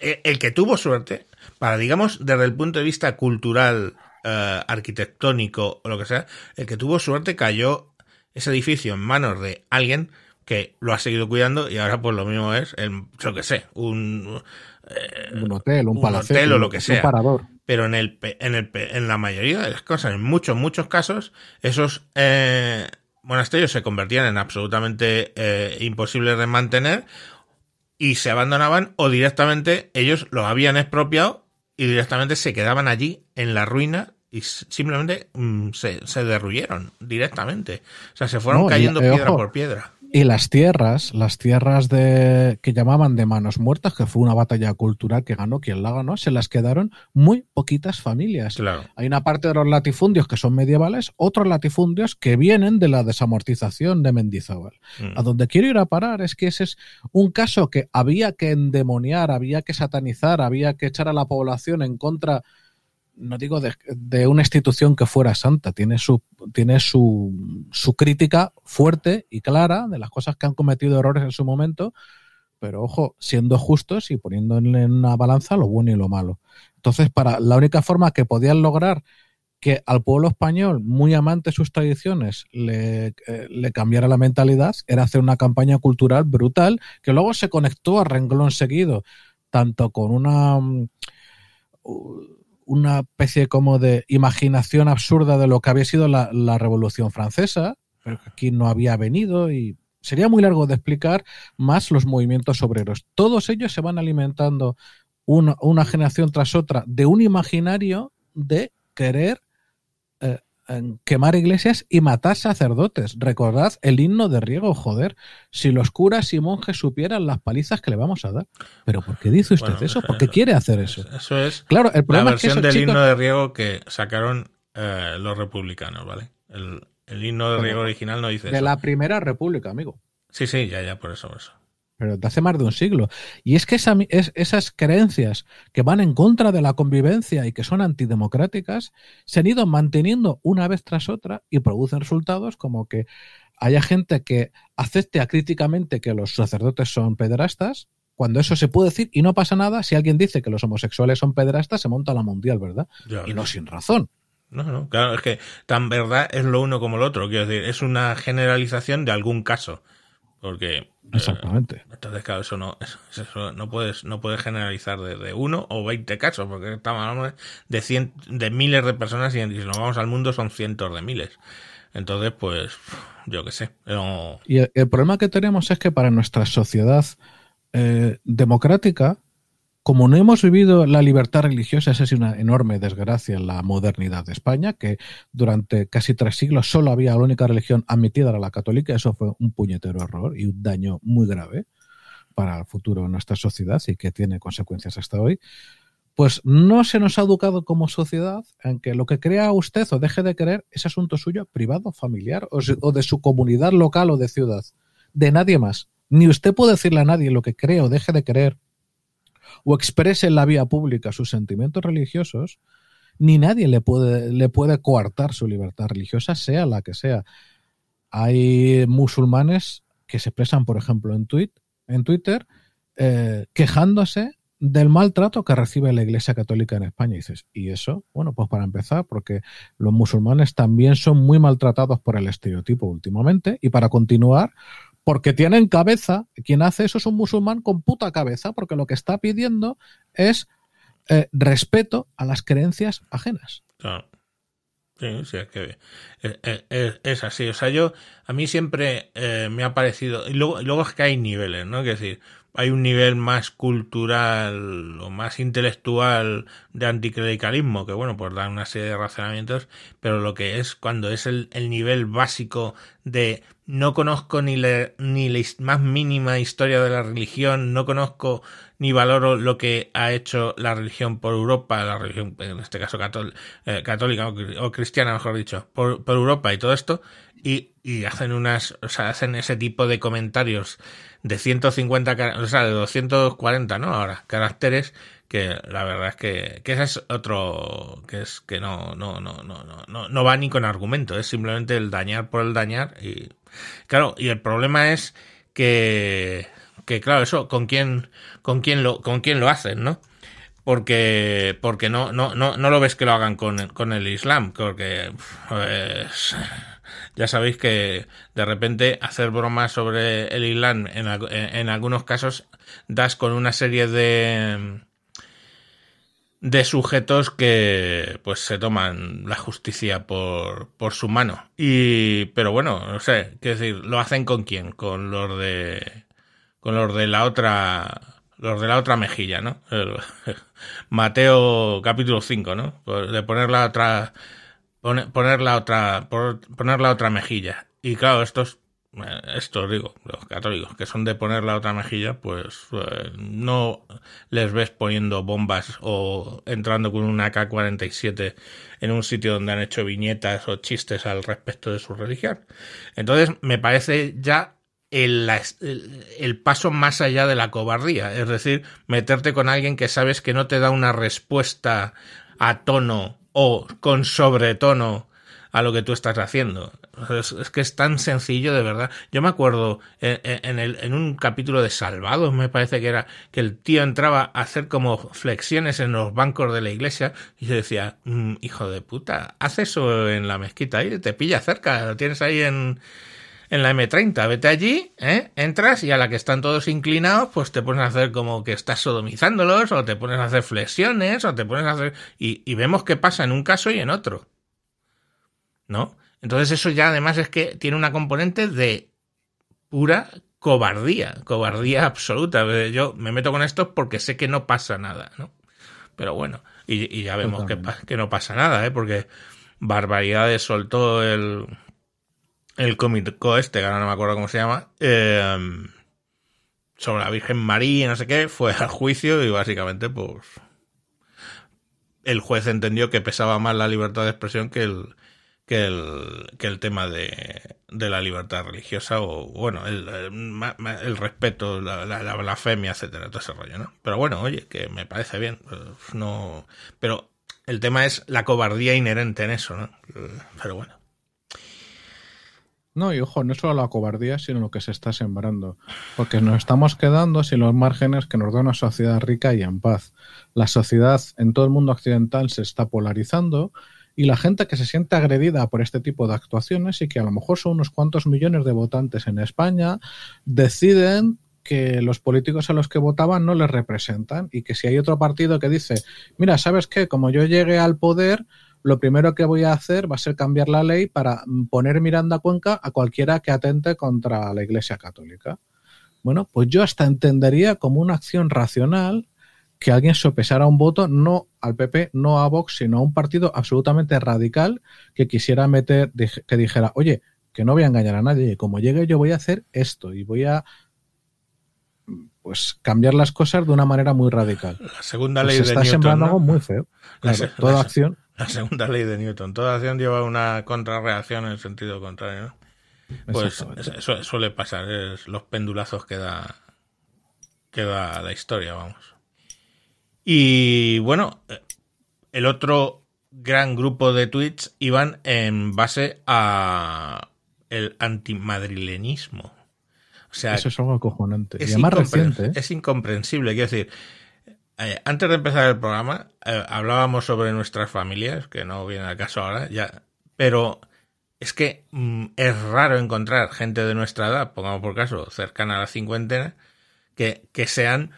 eh, el que tuvo suerte, para digamos desde el punto de vista cultural, eh, arquitectónico o lo que sea, el que tuvo suerte cayó ese edificio en manos de alguien que lo ha seguido cuidando y ahora pues lo mismo es, el, yo que sé, un, eh, un hotel, un, un palacete, hotel o lo que un sea. parador. pero en el en el en la mayoría de las cosas, en muchos muchos casos, esos eh, monasterios se convertían en absolutamente eh, imposibles de mantener y se abandonaban o directamente ellos los habían expropiado y directamente se quedaban allí en la ruina y simplemente mm, se, se derruyeron directamente. O sea, se fueron No, y- cayendo eh, piedra ojo. por piedra. Y las tierras, las tierras de que llamaban de manos muertas, que fue una batalla cultural que ganó quien la ganó, se las quedaron muy poquitas familias. Claro. Hay una parte de los latifundios que son medievales, otros latifundios que vienen de la desamortización de Mendizábal. Mm. A donde quiero ir a parar es que ese es un caso que había que endemoniar, había que satanizar, había que echar a la población en contra no digo de, una institución que fuera santa, tiene su tiene su, su, crítica fuerte y clara de las cosas que han cometido errores en su momento, pero ojo, siendo justos y poniendo en una balanza lo bueno y lo malo. Entonces, para la única forma que podían lograr que al pueblo español, muy amante de sus tradiciones, le, eh, le, cambiara la mentalidad, era hacer una campaña cultural brutal que luego se conectó a renglón seguido, tanto con una una especie como de imaginación absurda de lo que había sido la, la Revolución Francesa, pero que aquí no había venido y sería muy largo de explicar más los movimientos obreros. Todos ellos se van alimentando una, una generación tras otra de un imaginario de querer quemar iglesias y matar sacerdotes. Recordad el himno de riego, joder. Si los curas y monjes supieran las palizas que le vamos a dar. Pero ¿por qué dice usted bueno, eso? ¿Por qué quiere hacer eso? Eso es claro, el la versión es que del chicos... himno de riego que sacaron eh, los republicanos, ¿vale? El, el himno de riego original no dice de eso. la primera república, amigo. Sí, sí, ya, ya, por eso, por eso pero de hace más de un siglo. Y es que esa, es, esas creencias que van en contra de la convivencia y que son antidemocráticas se han ido manteniendo una vez tras otra y producen resultados como que haya gente que acepte acríticamente que los sacerdotes son pederastas, cuando eso se puede decir y no pasa nada, si alguien dice que los homosexuales son pederastas, se monta la mundial, ¿verdad? Ya, y no sin razón. No, no, claro, es que tan verdad es lo uno como lo otro. Quiero decir, es una generalización de algún caso. Porque. Exactamente. Eh, entonces, claro, eso no, eso, eso no puedes, no puedes generalizar de, de, uno o veinte casos, porque estamos hablando de cien, de miles de personas y si nos vamos al mundo son cientos de miles. Entonces, pues, yo qué sé. No... Y el, el, problema que tenemos es que para nuestra sociedad eh, democrática, como no hemos vivido la libertad religiosa, esa es una enorme desgracia en la modernidad de España, que durante casi tres siglos solo había la única religión admitida era la católica, eso fue un puñetero error y un daño muy grave para el futuro de nuestra sociedad y que tiene consecuencias hasta hoy. Pues no se nos ha educado como sociedad en que lo que crea usted o deje de creer es asunto suyo, privado, familiar o, o de su comunidad local o de ciudad, de nadie más. Ni usted puede decirle a nadie lo que cree o deje de creer o exprese en la vía pública sus sentimientos religiosos, ni nadie le puede, le puede coartar su libertad religiosa, sea la que sea. Hay musulmanes que se expresan, por ejemplo, en, tweet, en Twitter, eh, quejándose del maltrato que recibe la Iglesia Católica en España. Y dices, ¿y eso? Bueno, pues para empezar, porque los musulmanes también son muy maltratados por el estereotipo últimamente. Y para continuar, porque tienen cabeza, quien hace eso es un musulmán con puta cabeza, porque lo que está pidiendo es eh, respeto a las creencias ajenas. Claro. Sí, sí, es que es, es, es, así. O sea, yo, a mí siempre eh, me ha parecido, y luego, luego es que hay niveles, ¿no? Es decir, hay un nivel más cultural o más intelectual de anticlericalismo, que bueno, pues dan una serie de razonamientos, pero lo que es cuando es el nivel básico de no conozco ni, le, ni la más mínima historia de la religión, no conozco ni valoro lo que ha hecho la religión por Europa, la religión, en este caso eh, católica o, cristiana, mejor dicho, por, Europa y todo esto, y, hacen unas, o sea, hacen ese tipo de comentarios de 150, o sea, de 240, ¿no? Ahora, caracteres, que la verdad es que, que ese es otro, que es que no, no, no, no, no, no, no va ni con argumento, es simplemente el dañar por el dañar y, claro, y el problema es que, que claro, eso, con quién, con quién lo, con quién lo hacen, ¿no? Porque, porque no, no, no, no lo ves que lo hagan con, con el Islam, porque, pues, ya sabéis que de repente hacer bromas sobre el Islam en, en, algunos casos das con una serie de de sujetos que pues se toman la justicia por, por su mano. Y pero bueno, no sé, qué decir, lo hacen con quién? Con los de con los de la otra los de la otra mejilla, ¿no? Mateo capítulo 5, ¿no? De poner la otra poner la otra poner la otra mejilla. Y claro, estos eh, esto digo, los católicos que son de poner la otra mejilla, pues eh, no les ves poniendo bombas o entrando con una K-47 en un sitio donde han hecho viñetas o chistes al respecto de su religión. Entonces, me parece ya el, el, paso más allá de la cobardía, es decir, meterte con alguien que sabes que no te da una respuesta a tono o con sobretono a lo que tú estás haciendo. Es, que es tan sencillo, de verdad. Yo me acuerdo en, el, en un capítulo de Salvados, me parece que era, que el tío entraba a hacer como flexiones en los bancos de la iglesia y yo decía, mm, hijo de puta, haz eso en la mezquita ahí, te pilla cerca, lo tienes ahí en, en la M30, vete allí, ¿eh? entras y a la que están todos inclinados, pues te pones a hacer como que estás sodomizándolos, o te pones a hacer flexiones, o te pones a hacer... Y, y vemos qué pasa en un caso y en otro. ¿no? Entonces eso ya además es que tiene una componente de pura cobardía, cobardía absoluta. Yo me meto con esto porque sé que no pasa nada, ¿no? Pero bueno, y, ya vemos que, que, no pasa nada, ¿eh? Porque Barbaridades soltó el, el cómico este, que ahora no me acuerdo cómo se llama, eh, sobre la Virgen María, no sé qué, fue al juicio y básicamente pues el juez entendió que pesaba más la libertad de expresión que el, que el, que el tema de, de la libertad religiosa o, bueno, el, el, respeto, la, la, blasfemia, etcétera, todo ese rollo, ¿no? Pero bueno, oye, que me parece bien, pues, no, pero el tema es la cobardía inherente en eso, ¿no? Pero bueno. No, y ojo, no solo la cobardía, sino lo que se está sembrando. Porque nos estamos quedando sin los márgenes que nos da una sociedad rica y en paz. La sociedad en todo el mundo occidental se está polarizando y la gente que se siente agredida por este tipo de actuaciones y que a lo mejor son unos cuantos millones de votantes en España, deciden que los políticos a los que votaban no les representan y que si hay otro partido que dice, mira, ¿sabes qué? Como yo llegue al poder, lo primero que voy a hacer va a ser cambiar la ley para poner Miranda Cuenca a cualquiera que atente contra la Iglesia Católica. Bueno, pues yo hasta entendería como una acción racional que alguien sopesara un voto no al PP, no a Vox, sino a un partido absolutamente radical que quisiera meter, que dijera, oye, que no voy a engañar a nadie, como llegue yo voy a hacer esto y voy a pues cambiar las cosas de una manera muy radical. La segunda pues ley de está sembrando algo muy feo. toda acción. La segunda ley de Newton. Toda acción lleva una contrarreacción en el sentido contrario. Pues eso suele pasar. Es los pendulazos que da, que da la historia, vamos. Y bueno, el otro gran grupo de tweets iban en base a el antimadrilenismo. O sea, Eso es algo acojonante. Es, y más reciente, ¿eh? es incomprensible. Quiero decir, eh, antes de empezar el programa, eh, hablábamos sobre nuestras familias, que no viene al caso ahora, ya, pero es que mm, es raro encontrar gente de nuestra edad, pongamos por caso, cercana a la cincuentena, que, que sean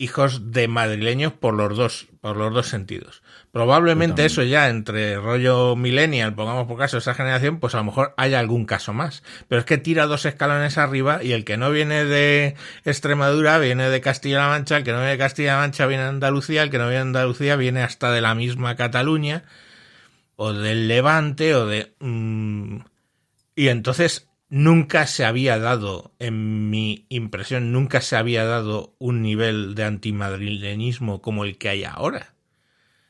hijos de madrileños por los dos, por los dos sentidos. Probablemente eso ya entre rollo millennial, pongamos por caso esa generación, pues a lo mejor haya algún caso más. Pero es que tira dos escalones arriba y el que no viene de Extremadura viene de Castilla-La Mancha, el que no viene de Castilla-La Mancha viene de Andalucía, el que no viene de Andalucía viene hasta de la misma Cataluña o del Levante o de... Mm, y entonces nunca se había dado, en mi impresión, nunca se había dado un nivel de antimadrilenismo como el que hay ahora.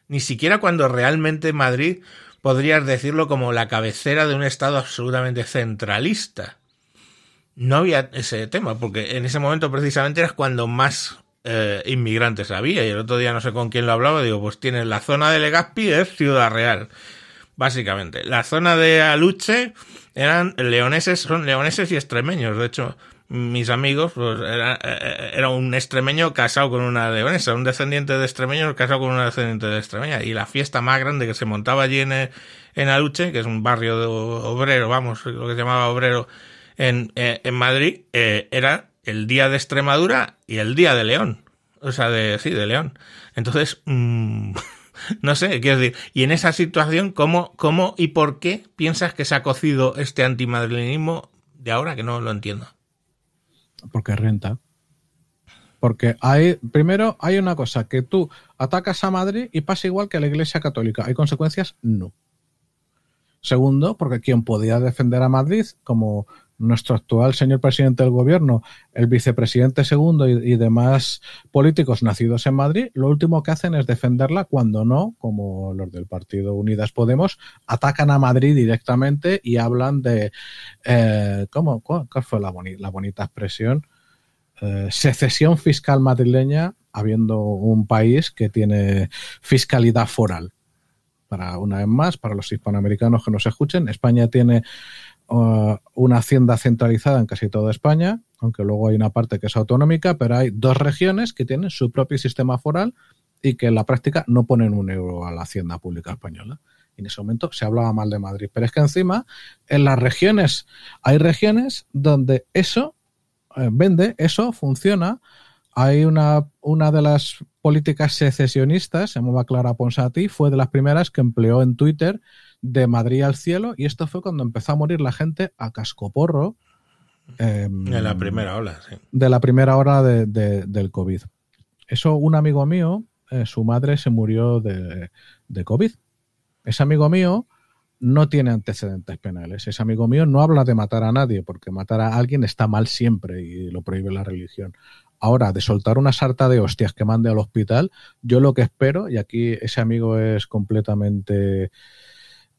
Ni siquiera cuando realmente Madrid podrías decirlo como la cabecera de un Estado absolutamente centralista. No había ese tema, porque en ese momento precisamente era cuando más eh, inmigrantes había. Y el otro día no sé con quién lo hablaba, digo, pues tienes la zona de Legazpi, es Ciudad Real, básicamente. La zona de Aluche eran leoneses, son leoneses y extremeños. De hecho, mis amigos, pues, era, eh, era, un extremeño casado con una leonesa, un descendiente de extremeños casado con una descendiente de extremeña. Y la fiesta más grande que se montaba allí en, en Aluche, que es un barrio de obrero, vamos, lo que se llamaba obrero en, eh, en Madrid, eh, era el día de Extremadura y el día de León. O sea, de, sí, de León. Entonces, mmm, No sé, quiero decir, y en esa situación, ¿cómo, ¿cómo y por qué piensas que se ha cocido este antimadrilenismo de ahora que no lo entiendo? Porque renta. Porque hay, primero, hay una cosa, que tú atacas a Madrid y pasa igual que a la Iglesia Católica. ¿Hay consecuencias? No. Segundo, porque quien podía defender a Madrid, como nuestro actual señor presidente del gobierno, el vicepresidente segundo y, demás políticos nacidos en Madrid, lo último que hacen es defenderla cuando no, como los del Partido Unidas Podemos, atacan a Madrid directamente y hablan de, eh, ¿cómo? ¿Cuál fue la, bonita expresión? Eh, secesión fiscal madrileña habiendo un país que tiene fiscalidad foral. Para una vez más, para los hispanoamericanos que nos escuchen, España tiene uh, una hacienda centralizada en casi toda España, aunque luego hay una parte que es autonómica, pero hay dos regiones que tienen su propio sistema foral y que en la práctica no ponen un euro a la hacienda pública española. En ese momento se hablaba mal de Madrid. Pero es que encima, en las regiones, hay regiones donde eso eh, vende, eso funciona. Hay una, una de las políticas secesionistas, se llamaba Clara Ponsati, fue de las primeras que empleó en Twitter de Madrid al cielo, y esto fue cuando empezó a morir la gente a cascoporro. Eh, de la primera ola, sí. De la primera hora de, del COVID. Eso, un amigo mío, eh, su madre se murió de, de COVID. Ese amigo mío no tiene antecedentes penales. Ese amigo mío no habla de matar a nadie, porque matar a alguien está mal siempre y lo prohíbe la religión. Ahora, de soltar una sarta de hostias que mande al hospital, yo lo que espero, y aquí ese amigo es completamente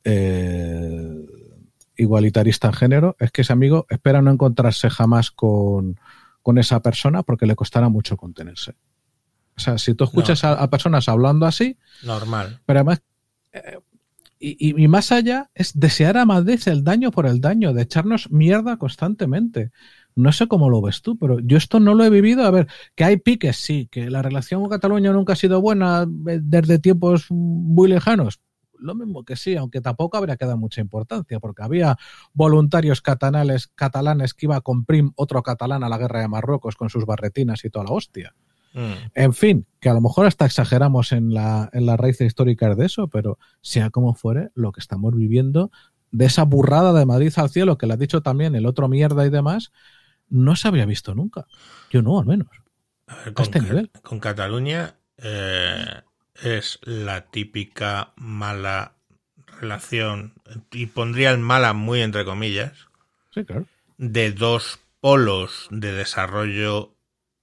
eh, igualitarista en género, es que ese amigo espera no encontrarse jamás con, esa persona porque le costará mucho contenerse. O sea, si tú escuchas a, personas hablando así. Normal. Pero además, eh, y, más allá es desear a Madrid el daño por el daño, de echarnos mierda constantemente. No sé cómo lo ves tú, pero yo esto no lo he vivido. A ver, que hay piques, sí, que la relación con Cataluña nunca ha sido buena eh, desde tiempos muy lejanos. Lo mismo que sí, aunque tampoco habría que dar mucha importancia, porque había voluntarios catalanes, catalanes que iba con Prim, otro catalán, a la guerra de Marruecos con sus barretinas y toda la hostia. Mm. En fin, que a lo mejor hasta exageramos en la, en la raíz histórica de eso, pero sea como fuere, lo que estamos viviendo de esa burrada de Madrid al cielo, que le ha dicho también el otro mierda y demás, no se había visto nunca. Yo no, al menos. con, este nivel. con Cataluña eh, es la típica mala relación, y pondría el mala muy entre comillas, de dos polos de desarrollo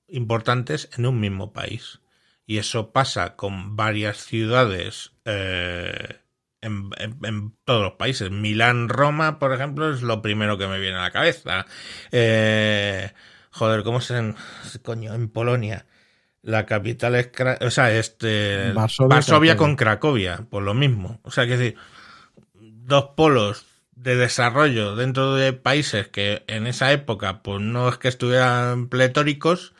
importantes en un mismo país. Y eso pasa con varias ciudades eh, en, todos los países. Milán, Roma, por ejemplo, es lo primero que me viene a la cabeza. Eh, joder, ¿cómo se en, coño, en Polonia? La capital es, o sea, este, Varsovia, con Cracovia, por lo mismo. O sea, que decir, dos polos de desarrollo dentro de países que en esa época, pues no es que estuvieran pletóricos,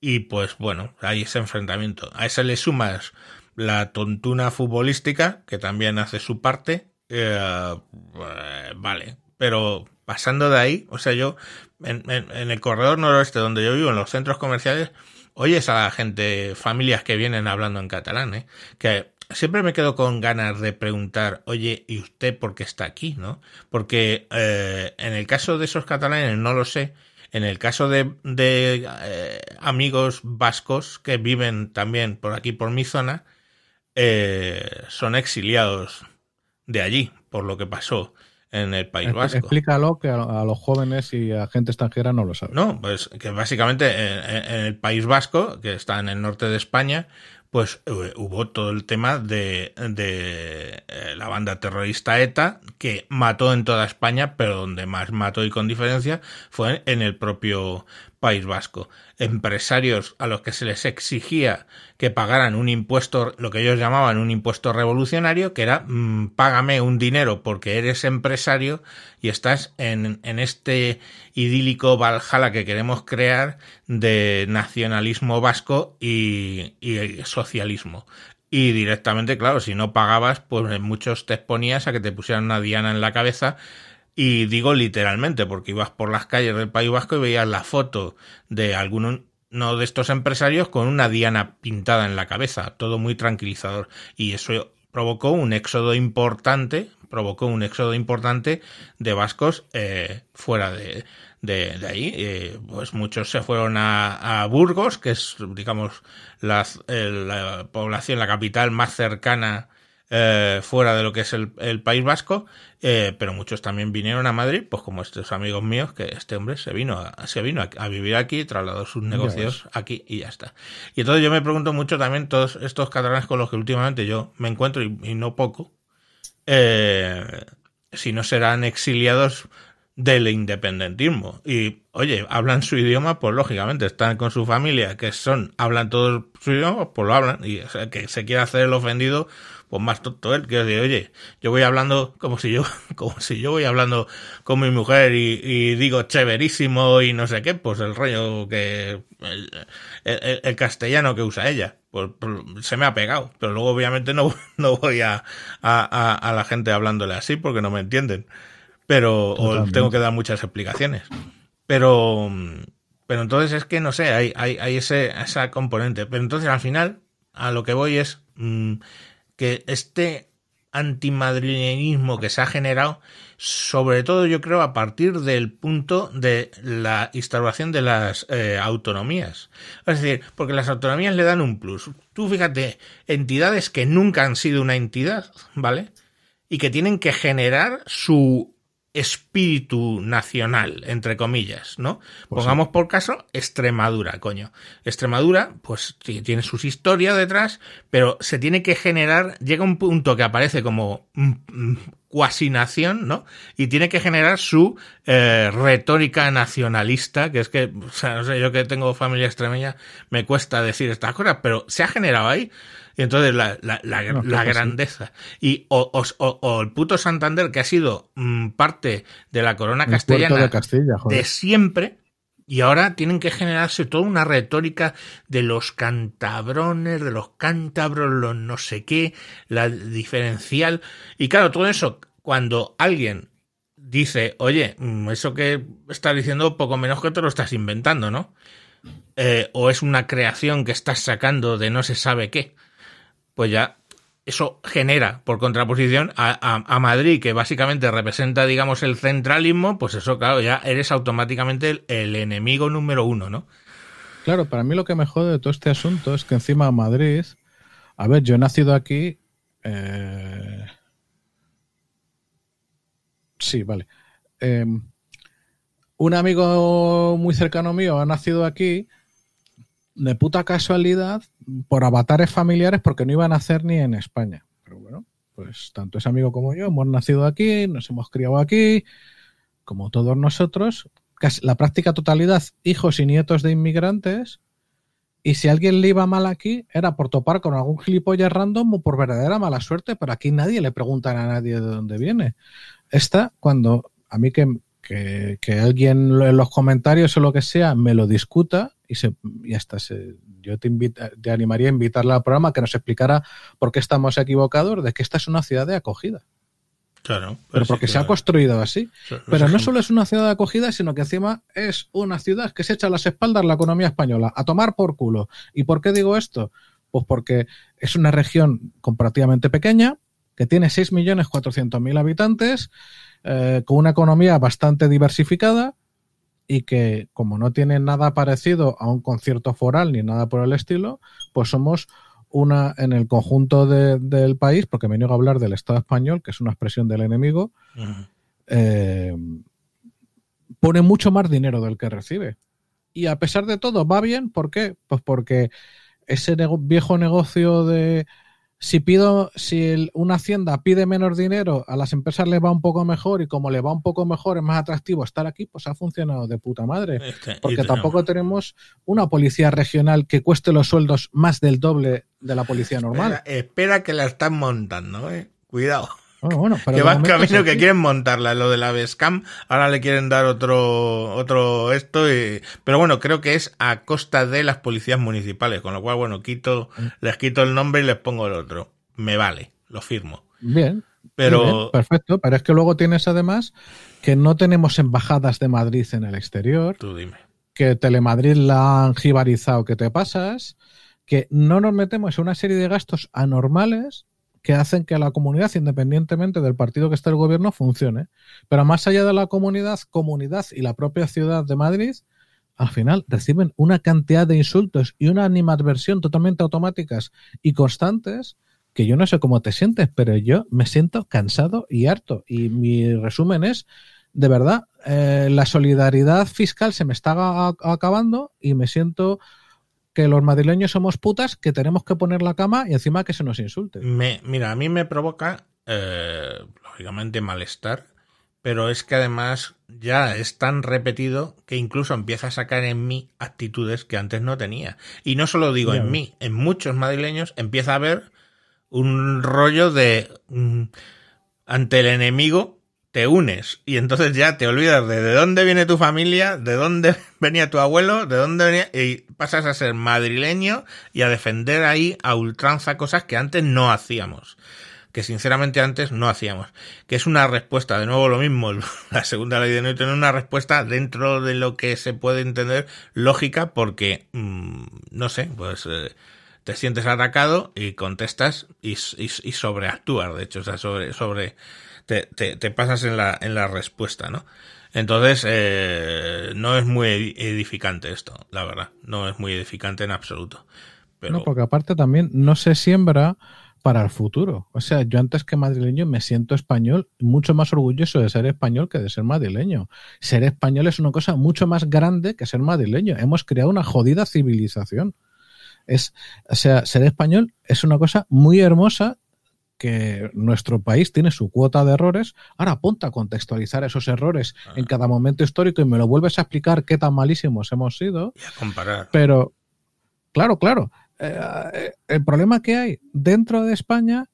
y pues bueno, hay ese enfrentamiento. A ese le sumas la tontuna futbolística, que también hace su parte. Eh, eh, vale, pero pasando de ahí, o sea, yo en, el corredor noroeste donde yo vivo, en los centros comerciales, oyes a la gente, familias que vienen hablando en catalán, ¿eh? que siempre me quedo con ganas de preguntar, oye, ¿y usted por qué está aquí? ¿no? Porque eh, en el caso de esos catalanes no lo sé, en el caso de, eh, amigos vascos que viven también por aquí, por mi zona, eh, son exiliados de allí, por lo que pasó en el País Vasco. Explícalo que a, los jóvenes y a gente extranjera no lo saben. No, pues que básicamente en, el País Vasco, que está en el norte de España, pues eh, hubo todo el tema de, de eh, la banda terrorista ETA que mató en toda España, pero donde más mató y con diferencia fue en el propio País Vasco. Empresarios a los que se les exigía que pagaran un impuesto, lo que ellos llamaban un impuesto revolucionario, que era mm, págame un dinero porque eres empresario y estás en, en este idílico Valhalla que queremos crear de nacionalismo vasco y, y socialismo. Y directamente, claro, si no pagabas, pues muchos te exponías a que te pusieran una diana en la cabeza y digo literalmente, porque ibas por las calles del País Vasco y veías la foto de alguno de estos empresarios con una diana pintada en la cabeza, todo muy tranquilizador. Y eso provocó un éxodo importante, provocó un éxodo importante de vascos eh, fuera de, de, ahí. Eh, pues muchos se fueron a, Burgos, que es, digamos, la población, la capital más cercana eh, fuera de lo que es el, País Vasco, eh, pero muchos también vinieron a Madrid, pues como estos amigos míos, que este hombre se vino a, se vino a, vivir aquí, trasladó sus negocios aquí y ya está. Y entonces yo me pregunto mucho también todos estos catalanes con los que últimamente yo me encuentro y, no poco, eh, si no serán exiliados del independentismo. Y, oye, hablan su idioma, pues lógicamente están con su familia, que son, hablan todos su idioma, pues lo hablan. Y o sea, que se quiere hacer el ofendido, pues más tonto él, que decir, oye, yo voy hablando como si yo, como si yo voy hablando con mi mujer y, digo chéverísimo y no sé qué, pues el rollo que, el, castellano que usa ella, pues, pues, se me ha pegado, pero luego obviamente no, no voy a, a, a la gente hablándole así porque no me entienden pero o tengo que dar muchas explicaciones. Pero, pero entonces es que no sé, hay, hay, hay ese, esa componente. Pero entonces al final, a lo que voy es mm, que este antimadrileñismo que se ha generado, sobre todo yo creo a partir del punto de la instauración de las eh, autonomías. Es decir, porque las autonomías le dan un plus. Tú fíjate, entidades que nunca han sido una entidad, ¿vale? Y que tienen que generar su espíritu nacional, entre comillas, ¿no? Pues Pongamos por caso Extremadura, coño. Extremadura, pues tiene sus historias detrás, pero se tiene que generar, llega un punto que aparece como cuasi nación, ¿no? Y tiene que generar su eh, retórica nacionalista, que es que, o sea, no sé, yo que tengo familia extremeña, me cuesta decir estas cosas, pero se ha generado ahí. Y entonces la, la, la, grandeza. Y o, o, el puto Santander, que ha sido mm, parte de la corona castellana de, siempre, y ahora tienen que generarse toda una retórica de los cantabrones, de los cántabros, los no sé qué, la diferencial. Y claro, todo eso, cuando alguien dice, oye, mm, eso que estás diciendo poco menos que te lo estás inventando, ¿no? Eh, o es una creación que estás sacando de no se sabe qué pues ya eso genera, por contraposición, a, Madrid, que básicamente representa, digamos, el centralismo, pues eso, claro, ya eres automáticamente el, enemigo número uno, ¿no? Claro, para mí lo que me jode de todo este asunto es que encima Madrid, a ver, yo he nacido aquí. Eh, sí, vale. Em, un amigo muy cercano mío ha nacido aquí de puta casualidad por avatares familiares porque no iban a hacer ni en España. Pero bueno, pues tanto ese amigo como yo hemos nacido aquí, nos hemos criado aquí, como todos nosotros, casi la práctica totalidad hijos y nietos de inmigrantes. Y si alguien le iba mal aquí, era por topar con algún gilipollas random o por verdadera mala suerte, pero aquí nadie le pregunta a nadie de dónde viene. Esta, cuando a mí que, que, que alguien en los comentarios o lo que sea me lo discuta, y, se, y hasta se, yo te, invita, te animaría a invitarla al programa que nos explicara por qué estamos equivocados de que esta es una ciudad de acogida. Claro. Pero, porque se ha construido así. pero no solo es una ciudad de acogida, sino que encima es una ciudad que se echa a las espaldas la economía española, a tomar por culo. ¿Y por qué digo esto? Pues porque es una región comparativamente pequeña, que tiene 6.400.000 habitantes, eh, con una economía bastante diversificada, y que como no tiene nada parecido a un concierto foral ni nada por el estilo, pues somos una en el conjunto del país, porque me niego a hablar del Estado español, que es una expresión del enemigo, eh, pone mucho más dinero del que recibe. Y a pesar de todo, va bien, ¿por qué? Pues porque ese viejo negocio de si pido, si una hacienda pide menos dinero, a las empresas les va un poco mejor y como le va un poco mejor es más atractivo estar aquí, pues ha funcionado de puta madre. Porque tampoco tenemos una policía regional que cueste los sueldos más del doble de la policía normal. Espera, que la están montando, eh. Cuidado. Bueno, que va camino que quieren montarla, lo de la Bescam, ahora le quieren dar otro, otro esto, y, pero bueno, creo que es a costa de las policías municipales, con lo cual, bueno, quito, mm. les quito el nombre y les pongo el otro. Me vale, lo firmo. Bien. Pero. perfecto, pero es que luego tienes además que no tenemos embajadas de Madrid en el exterior. Tú dime. Que Telemadrid la han jibarizado que te pasas. Que no nos metemos en una serie de gastos anormales que hacen que la comunidad, independientemente del partido que esté el gobierno, funcione. Pero más allá de la comunidad, comunidad y la propia ciudad de Madrid, al final reciben una cantidad de insultos y una animadversión totalmente automáticas y constantes que yo no sé cómo te sientes, pero yo me siento cansado y harto. Y mi resumen es, de verdad, eh, la solidaridad fiscal se me está acabando y me siento que los madrileños somos putas, que tenemos que poner la cama y encima que se nos insulte. Me, mira, a mí me provoca, eh, lógicamente, malestar, pero es que además ya es tan repetido que incluso empieza a sacar en mí actitudes que antes no tenía. Y no solo digo en mí, en muchos madrileños empieza a haber un rollo de mm, ante el enemigo te unes y entonces ya te olvidas de, de dónde viene tu familia, de dónde venía tu abuelo, de dónde venía y pasas a ser madrileño y a defender ahí a ultranza cosas que antes no hacíamos que sinceramente antes no hacíamos. Que es una respuesta, de nuevo lo mismo, la segunda ley de Newton, una respuesta dentro de lo que se puede entender lógica porque, mm, no sé, pues eh, te sientes atacado y contestas y, y, y sobreactúas, de hecho, o sea, sobre, sobre te, te, pasas en la, en la respuesta, ¿no? Entonces, eh, no es muy edificante esto, la verdad. No es muy edificante en absoluto. Pero... No, porque aparte también no se siembra para el futuro. O sea, yo antes que madrileño me siento español, mucho más orgulloso de ser español que de ser madrileño. Ser español es una cosa mucho más grande que ser madrileño. Hemos creado una jodida civilización. Es, o sea, ser español es una cosa muy hermosa que nuestro país tiene su cuota de errores, ahora ponte a contextualizar esos errores en ah. cada momento histórico y me lo vuelves a explicar qué tan malísimos hemos sido. Y a comparar. Pero, claro, claro. Eh, el problema que hay dentro de España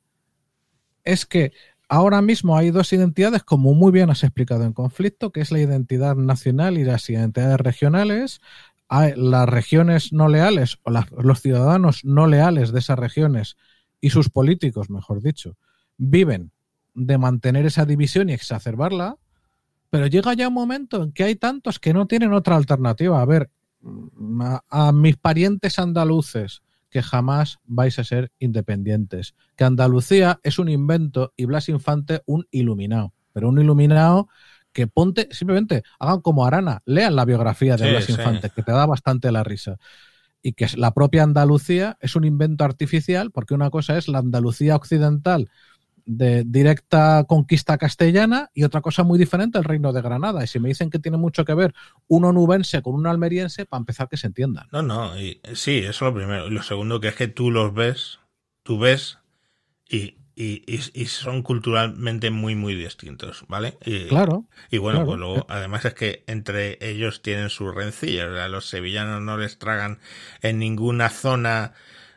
es que ahora mismo hay dos identidades, como muy bien has explicado en conflicto, que es la identidad nacional y las identidades regionales. Hay las regiones no leales o los ciudadanos no leales de esas regiones y sus políticos, mejor dicho, viven de mantener esa división y exacerbarla, pero llega ya un momento en que hay tantos que no tienen otra alternativa. A ver, a, mis parientes andaluces, que jamás vais a ser independientes. Que Andalucía es un invento y Blas Infante un iluminado. Pero un iluminado que ponte, simplemente hagan como Arana, lean la biografía de Blas Infante, que te da bastante la risa y que la propia Andalucía es un invento artificial, porque una cosa es la Andalucía occidental de directa conquista castellana y otra cosa muy diferente el reino de Granada. Y si me dicen que tiene mucho que ver un onubense con un almeriense, para empezar que se entiendan. No, no, y, sí, eso es lo primero. Y lo segundo que es que tú los ves, tú ves y y, y, son culturalmente muy, muy distintos, ¿vale? Y, claro. Y bueno, pues luego, además es que entre ellos tienen sus rencillas. A los sevillanos no les tragan en ninguna zona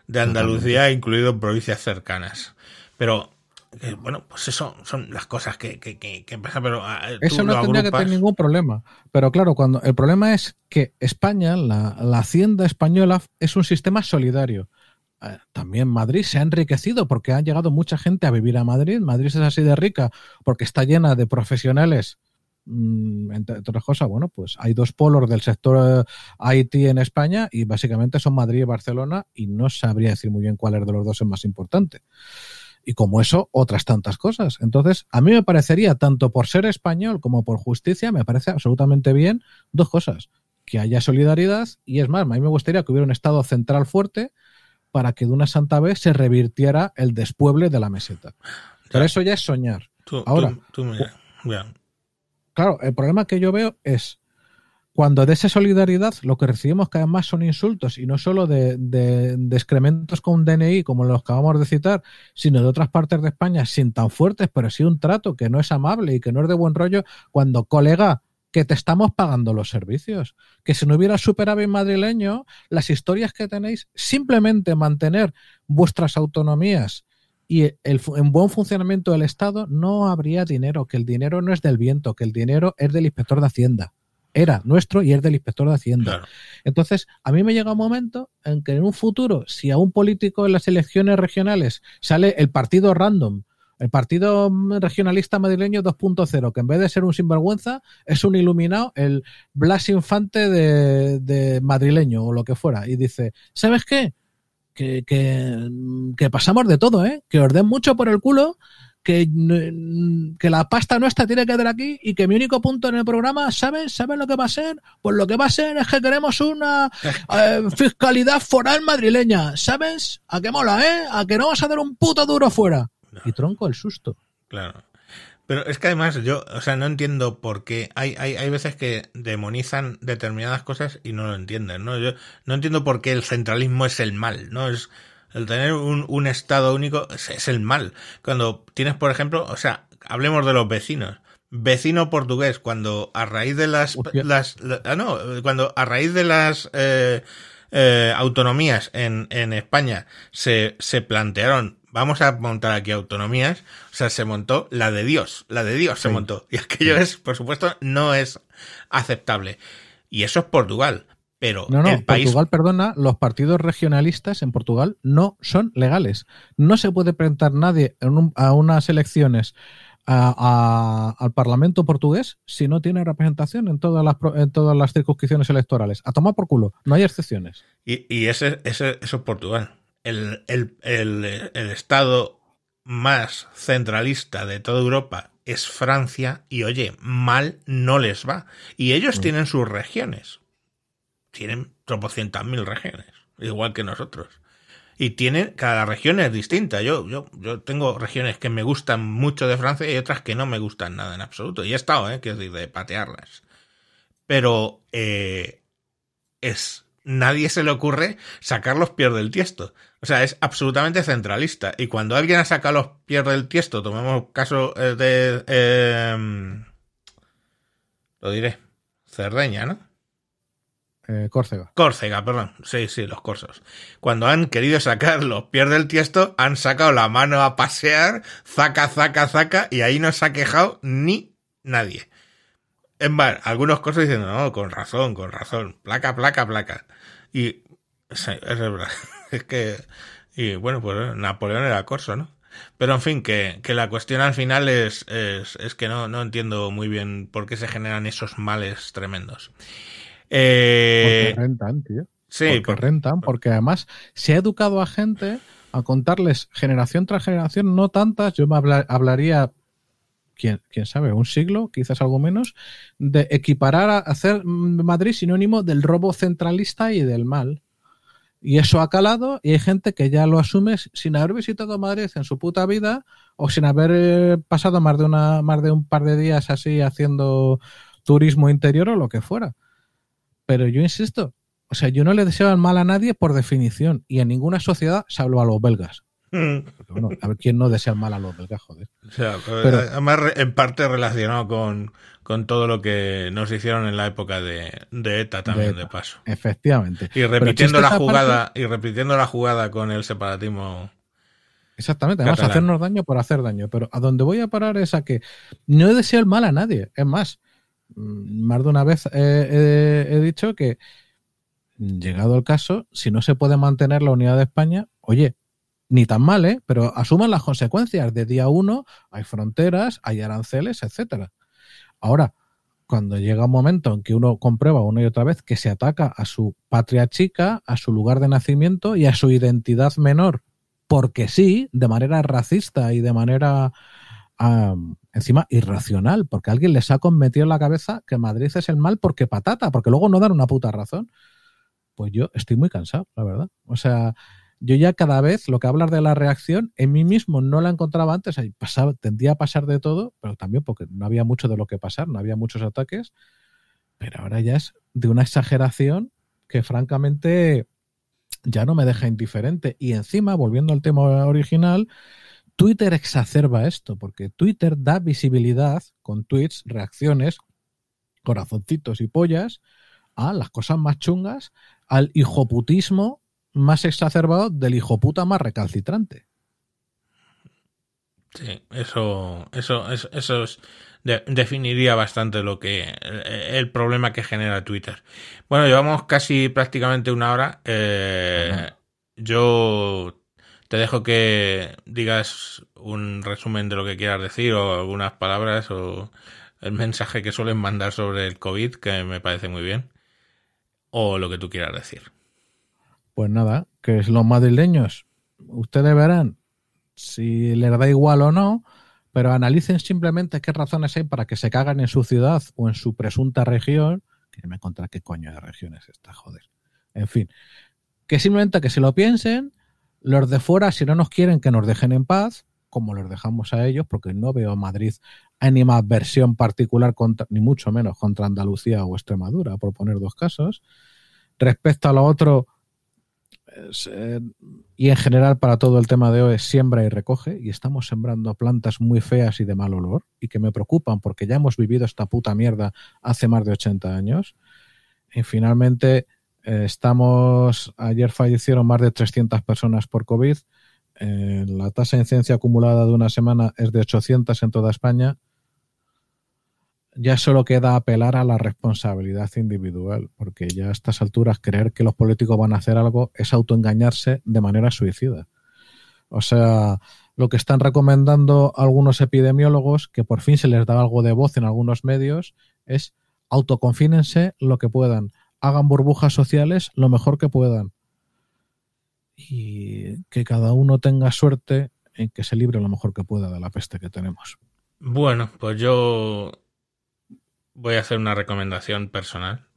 de Andalucía, incluido provincias cercanas. Pero, bueno, pues eso son las cosas que, que, que, pasan, pero... Ah, eso no tendría que tener ningún problema. Pero claro, cuando el problema es que España, la, la hacienda española, es un sistema solidario. Eh, también Madrid se ha enriquecido porque ha llegado mucha gente a vivir a Madrid. Madrid es así de rica porque está llena de profesionales. Mm, entre otras cosas, bueno, pues hay dos polos del sector eh, IT en España y básicamente son Madrid y Barcelona y no sabría decir muy bien cuál es de los dos es más importante. Y como eso, otras tantas cosas. Entonces, a mí me parecería, tanto por ser español como por justicia, me parece absolutamente bien dos cosas. Que haya solidaridad y es más, a mí me gustaría que hubiera un Estado central fuerte para que de una santa vez se revirtiera el despueble de la meseta. Pero eso ya es soñar. Ahora, claro, el problema que yo veo es cuando de esa solidaridad lo que recibimos cada vez más son insultos y no solo de, de, excrementos con DNI como los que acabamos de citar, sino de otras partes de España sin tan fuertes, pero sí un trato que no es amable y que no es de buen rollo, cuando colega que te estamos pagando los servicios. Que si no hubiera superávit madrileño, las historias que tenéis, simplemente mantener vuestras autonomías y el, en buen funcionamiento del Estado, no habría dinero, que el dinero no es del viento, que el dinero es del inspector de Hacienda. Era nuestro y es del inspector de Hacienda. Entonces, a mí me llega un momento en que en un futuro, si a un político en las elecciones regionales sale el partido random, el partido regionalista madrileño 2.0, que en vez de ser un sinvergüenza, es un iluminado, el Blas Infante de, madrileño o lo que fuera. Y dice, ¿sabes qué? Que, que, pasamos de todo, ¿eh? Que os den mucho por el culo, que, que la pasta nuestra tiene que quedar aquí y que mi único punto en el programa, ¿sabes? ¿Sabes lo que va a ser? Pues lo que va a ser es que queremos una eh, fiscalidad foral madrileña, ¿sabes? A qué mola, ¿eh? A que no vas a dar un puto duro fuera. Y tronco el susto. Claro. Pero es que además yo, o sea, no entiendo por qué hay, hay, hay veces que demonizan determinadas cosas y no lo entienden, ¿no? Yo no entiendo por qué el centralismo es el mal, ¿no? Es el tener un, un estado único es, el mal. Cuando tienes, por ejemplo, o sea, hablemos de los vecinos. Vecino portugués, cuando a raíz de las, las, ah, no, cuando a raíz de las eh, eh, autonomías en, en España se, se plantearon vamos a montar aquí autonomías. O sea, se montó la de Dios, la de Dios se montó. Y aquello es, por supuesto, no es aceptable. Y eso es Portugal. Pero no, no, Portugal, perdona, los partidos regionalistas en Portugal no son legales. No se puede presentar nadie a unas elecciones al Parlamento portugués si no tiene representación en todas las, en todas las circunscripciones electorales. A tomar por culo, no hay excepciones. Y, y ese, ese, eso es Portugal el, el, el, el estado más centralista de toda Europa es Francia y oye, mal no les va. Y ellos mm. tienen sus regiones. Tienen tropocientas mil regiones, igual que nosotros. Y tienen, cada región es distinta. Yo, yo, yo tengo regiones que me gustan mucho de Francia y otras que no me gustan nada en absoluto. Y he estado, eh, quiero decir, de patearlas. Pero eh, es nadie se le ocurre sacar los pies del tiesto. O sea, es absolutamente centralista. Y cuando alguien ha sacado los pies del tiesto, tomemos caso eh, de... Eh, lo diré. Cerdeña, ¿no? Eh, Córcega. Córcega, perdón. Sí, sí, los corsos. Cuando han querido sacar los pies del tiesto, han sacado la mano a pasear, zaca, zaca, zaca, y ahí no se ha quejado ni nadie. En bar, algunos corsos diciendo, no, con razón, con razón, placa, placa, placa. Y es verdad. Es que. Y bueno, pues Napoleón era corso, ¿no? Pero en fin, que, que la cuestión al final es, es, es, que no, no entiendo muy bien por qué se generan esos males tremendos. Eh, porque rentan, tío. Sí, porque rentan, porque además se ha educado a gente a contarles generación tras generación, no tantas, yo me hablaría quién, quién sabe, un siglo, quizás algo menos, de equiparar a hacer Madrid sinónimo del robo centralista y del mal. Y eso ha calado y hay gente que ya lo asume sin haber visitado Madrid en su puta vida o sin haber eh, pasado más de, una, más de un par de días así haciendo turismo interior o lo que fuera. Pero yo insisto, o sea, yo no le deseo el mal a nadie por definición y en ninguna sociedad, salvo a los belgas a ver quién no desea mal a los belgas, joder. O sea, Pero, además en parte relacionado con, con, todo lo que nos hicieron en la época de, ETA también, de, paso. Efectivamente. Y repitiendo la jugada, y repitiendo la jugada con el separatismo. Exactamente, vamos a hacernos daño por hacer daño. Pero a donde voy a parar es a que no deseo el mal a nadie. Es más, mm, más de una vez he dicho que, llegado el caso, si no se puede mantener la unidad de España, oye, ni tan mal, ¿eh? pero asuman las consecuencias. De día uno hay fronteras, hay aranceles, etcétera. Ahora, cuando llega un momento en que uno comprueba una y otra vez que se ataca a su patria chica, a su lugar de nacimiento y a su identidad menor, porque sí, de manera racista y de manera encima irracional, porque alguien les ha cometido en la cabeza que Madrid es el mal porque patata, porque luego no dan una puta razón. Pues yo estoy muy cansado, la verdad. O sea, yo ya cada vez lo que hablar de la reacción, en mí mismo no la encontraba antes, pasaba, tendía a pasar de todo, pero también porque no había mucho de lo que pasar, no había muchos ataques, pero ahora ya es de una exageración que francamente ya no me deja indiferente. Y encima, volviendo al tema original, Twitter exacerba esto, porque Twitter da visibilidad con tweets, reacciones, corazoncitos y pollas a las cosas más chungas, al hijoputismo más exacerbado del hijo puta más recalcitrante. Sí, eso, eso, eso, es, definiría bastante lo que el, problema que genera Twitter. Bueno, llevamos casi prácticamente una hora. Eh, yo te dejo que digas un resumen de lo que quieras decir o algunas palabras o el mensaje que suelen mandar sobre el COVID, que me parece muy bien, o lo que tú quieras decir. Pues nada, que es los madrileños, ustedes verán si les da igual o no, pero analicen simplemente qué razones hay para que se cagan en su ciudad o en su presunta región. Que me contra qué coño de regiones está, joder. En fin, que simplemente que se lo piensen, los de fuera, si no nos quieren que nos dejen en paz, como los dejamos a ellos, porque no veo a Madrid ánima versión particular, contra, ni mucho menos contra Andalucía o Extremadura, por poner dos casos. Respecto a lo otro, y en general para todo el tema de hoy, es siembra y recoge, y estamos sembrando plantas muy feas y de mal olor, y que me preocupan porque ya hemos vivido esta puta mierda hace más de 80 años. Y finalmente, eh, estamos, ayer fallecieron más de 300 personas por COVID, eh, la tasa de incidencia acumulada de una semana es de 800 en toda España. Ya solo queda apelar a la responsabilidad individual, porque ya a estas alturas creer que los políticos van a hacer algo es autoengañarse de manera suicida. O sea, lo que están recomendando algunos epidemiólogos, que por fin se les da algo de voz en algunos medios, es autoconfínense lo que puedan, hagan burbujas sociales lo mejor que puedan y que cada uno tenga suerte en que se libre lo mejor que pueda de la peste que tenemos. Bueno, pues yo voy a hacer una recomendación personal.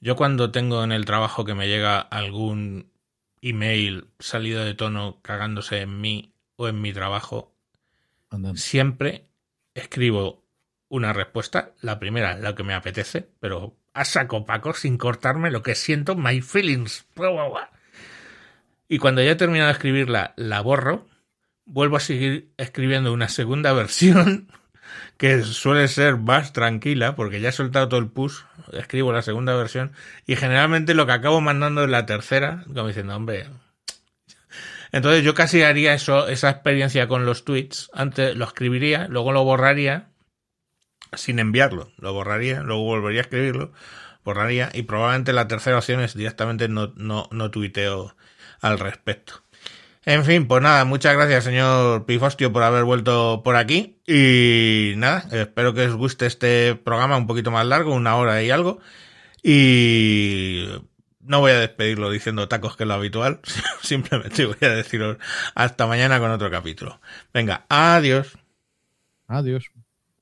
Yo cuando tengo en el trabajo que me llega algún email salido de tono cagándose en mí o en mi trabajo, siempre escribo una respuesta, la primera, la que me apetece, pero a saco paco, sin cortarme lo que siento, my feelings. Y cuando ya he terminado de escribirla, la borro, vuelvo a seguir escribiendo una segunda versión que suele ser más tranquila porque ya he soltado todo el push, escribo la segunda versión y generalmente lo que acabo mandando es la tercera, como diciendo, hombre. Entonces yo casi haría eso, esa experiencia con los tweets, antes lo escribiría, luego lo borraría sin enviarlo, lo borraría, luego volvería a escribirlo, borraría y probablemente la tercera opción es directamente no, no, no tuiteo al respecto. En fin, pues nada, muchas gracias, señor Pifostio, por haber vuelto por aquí. Y nada, espero que os guste este programa un poquito más largo, una hora y algo. Y no voy a despedirlo diciendo tacos que es lo habitual, simplemente voy a deciros hasta mañana con otro capítulo. Venga, adiós. Adiós.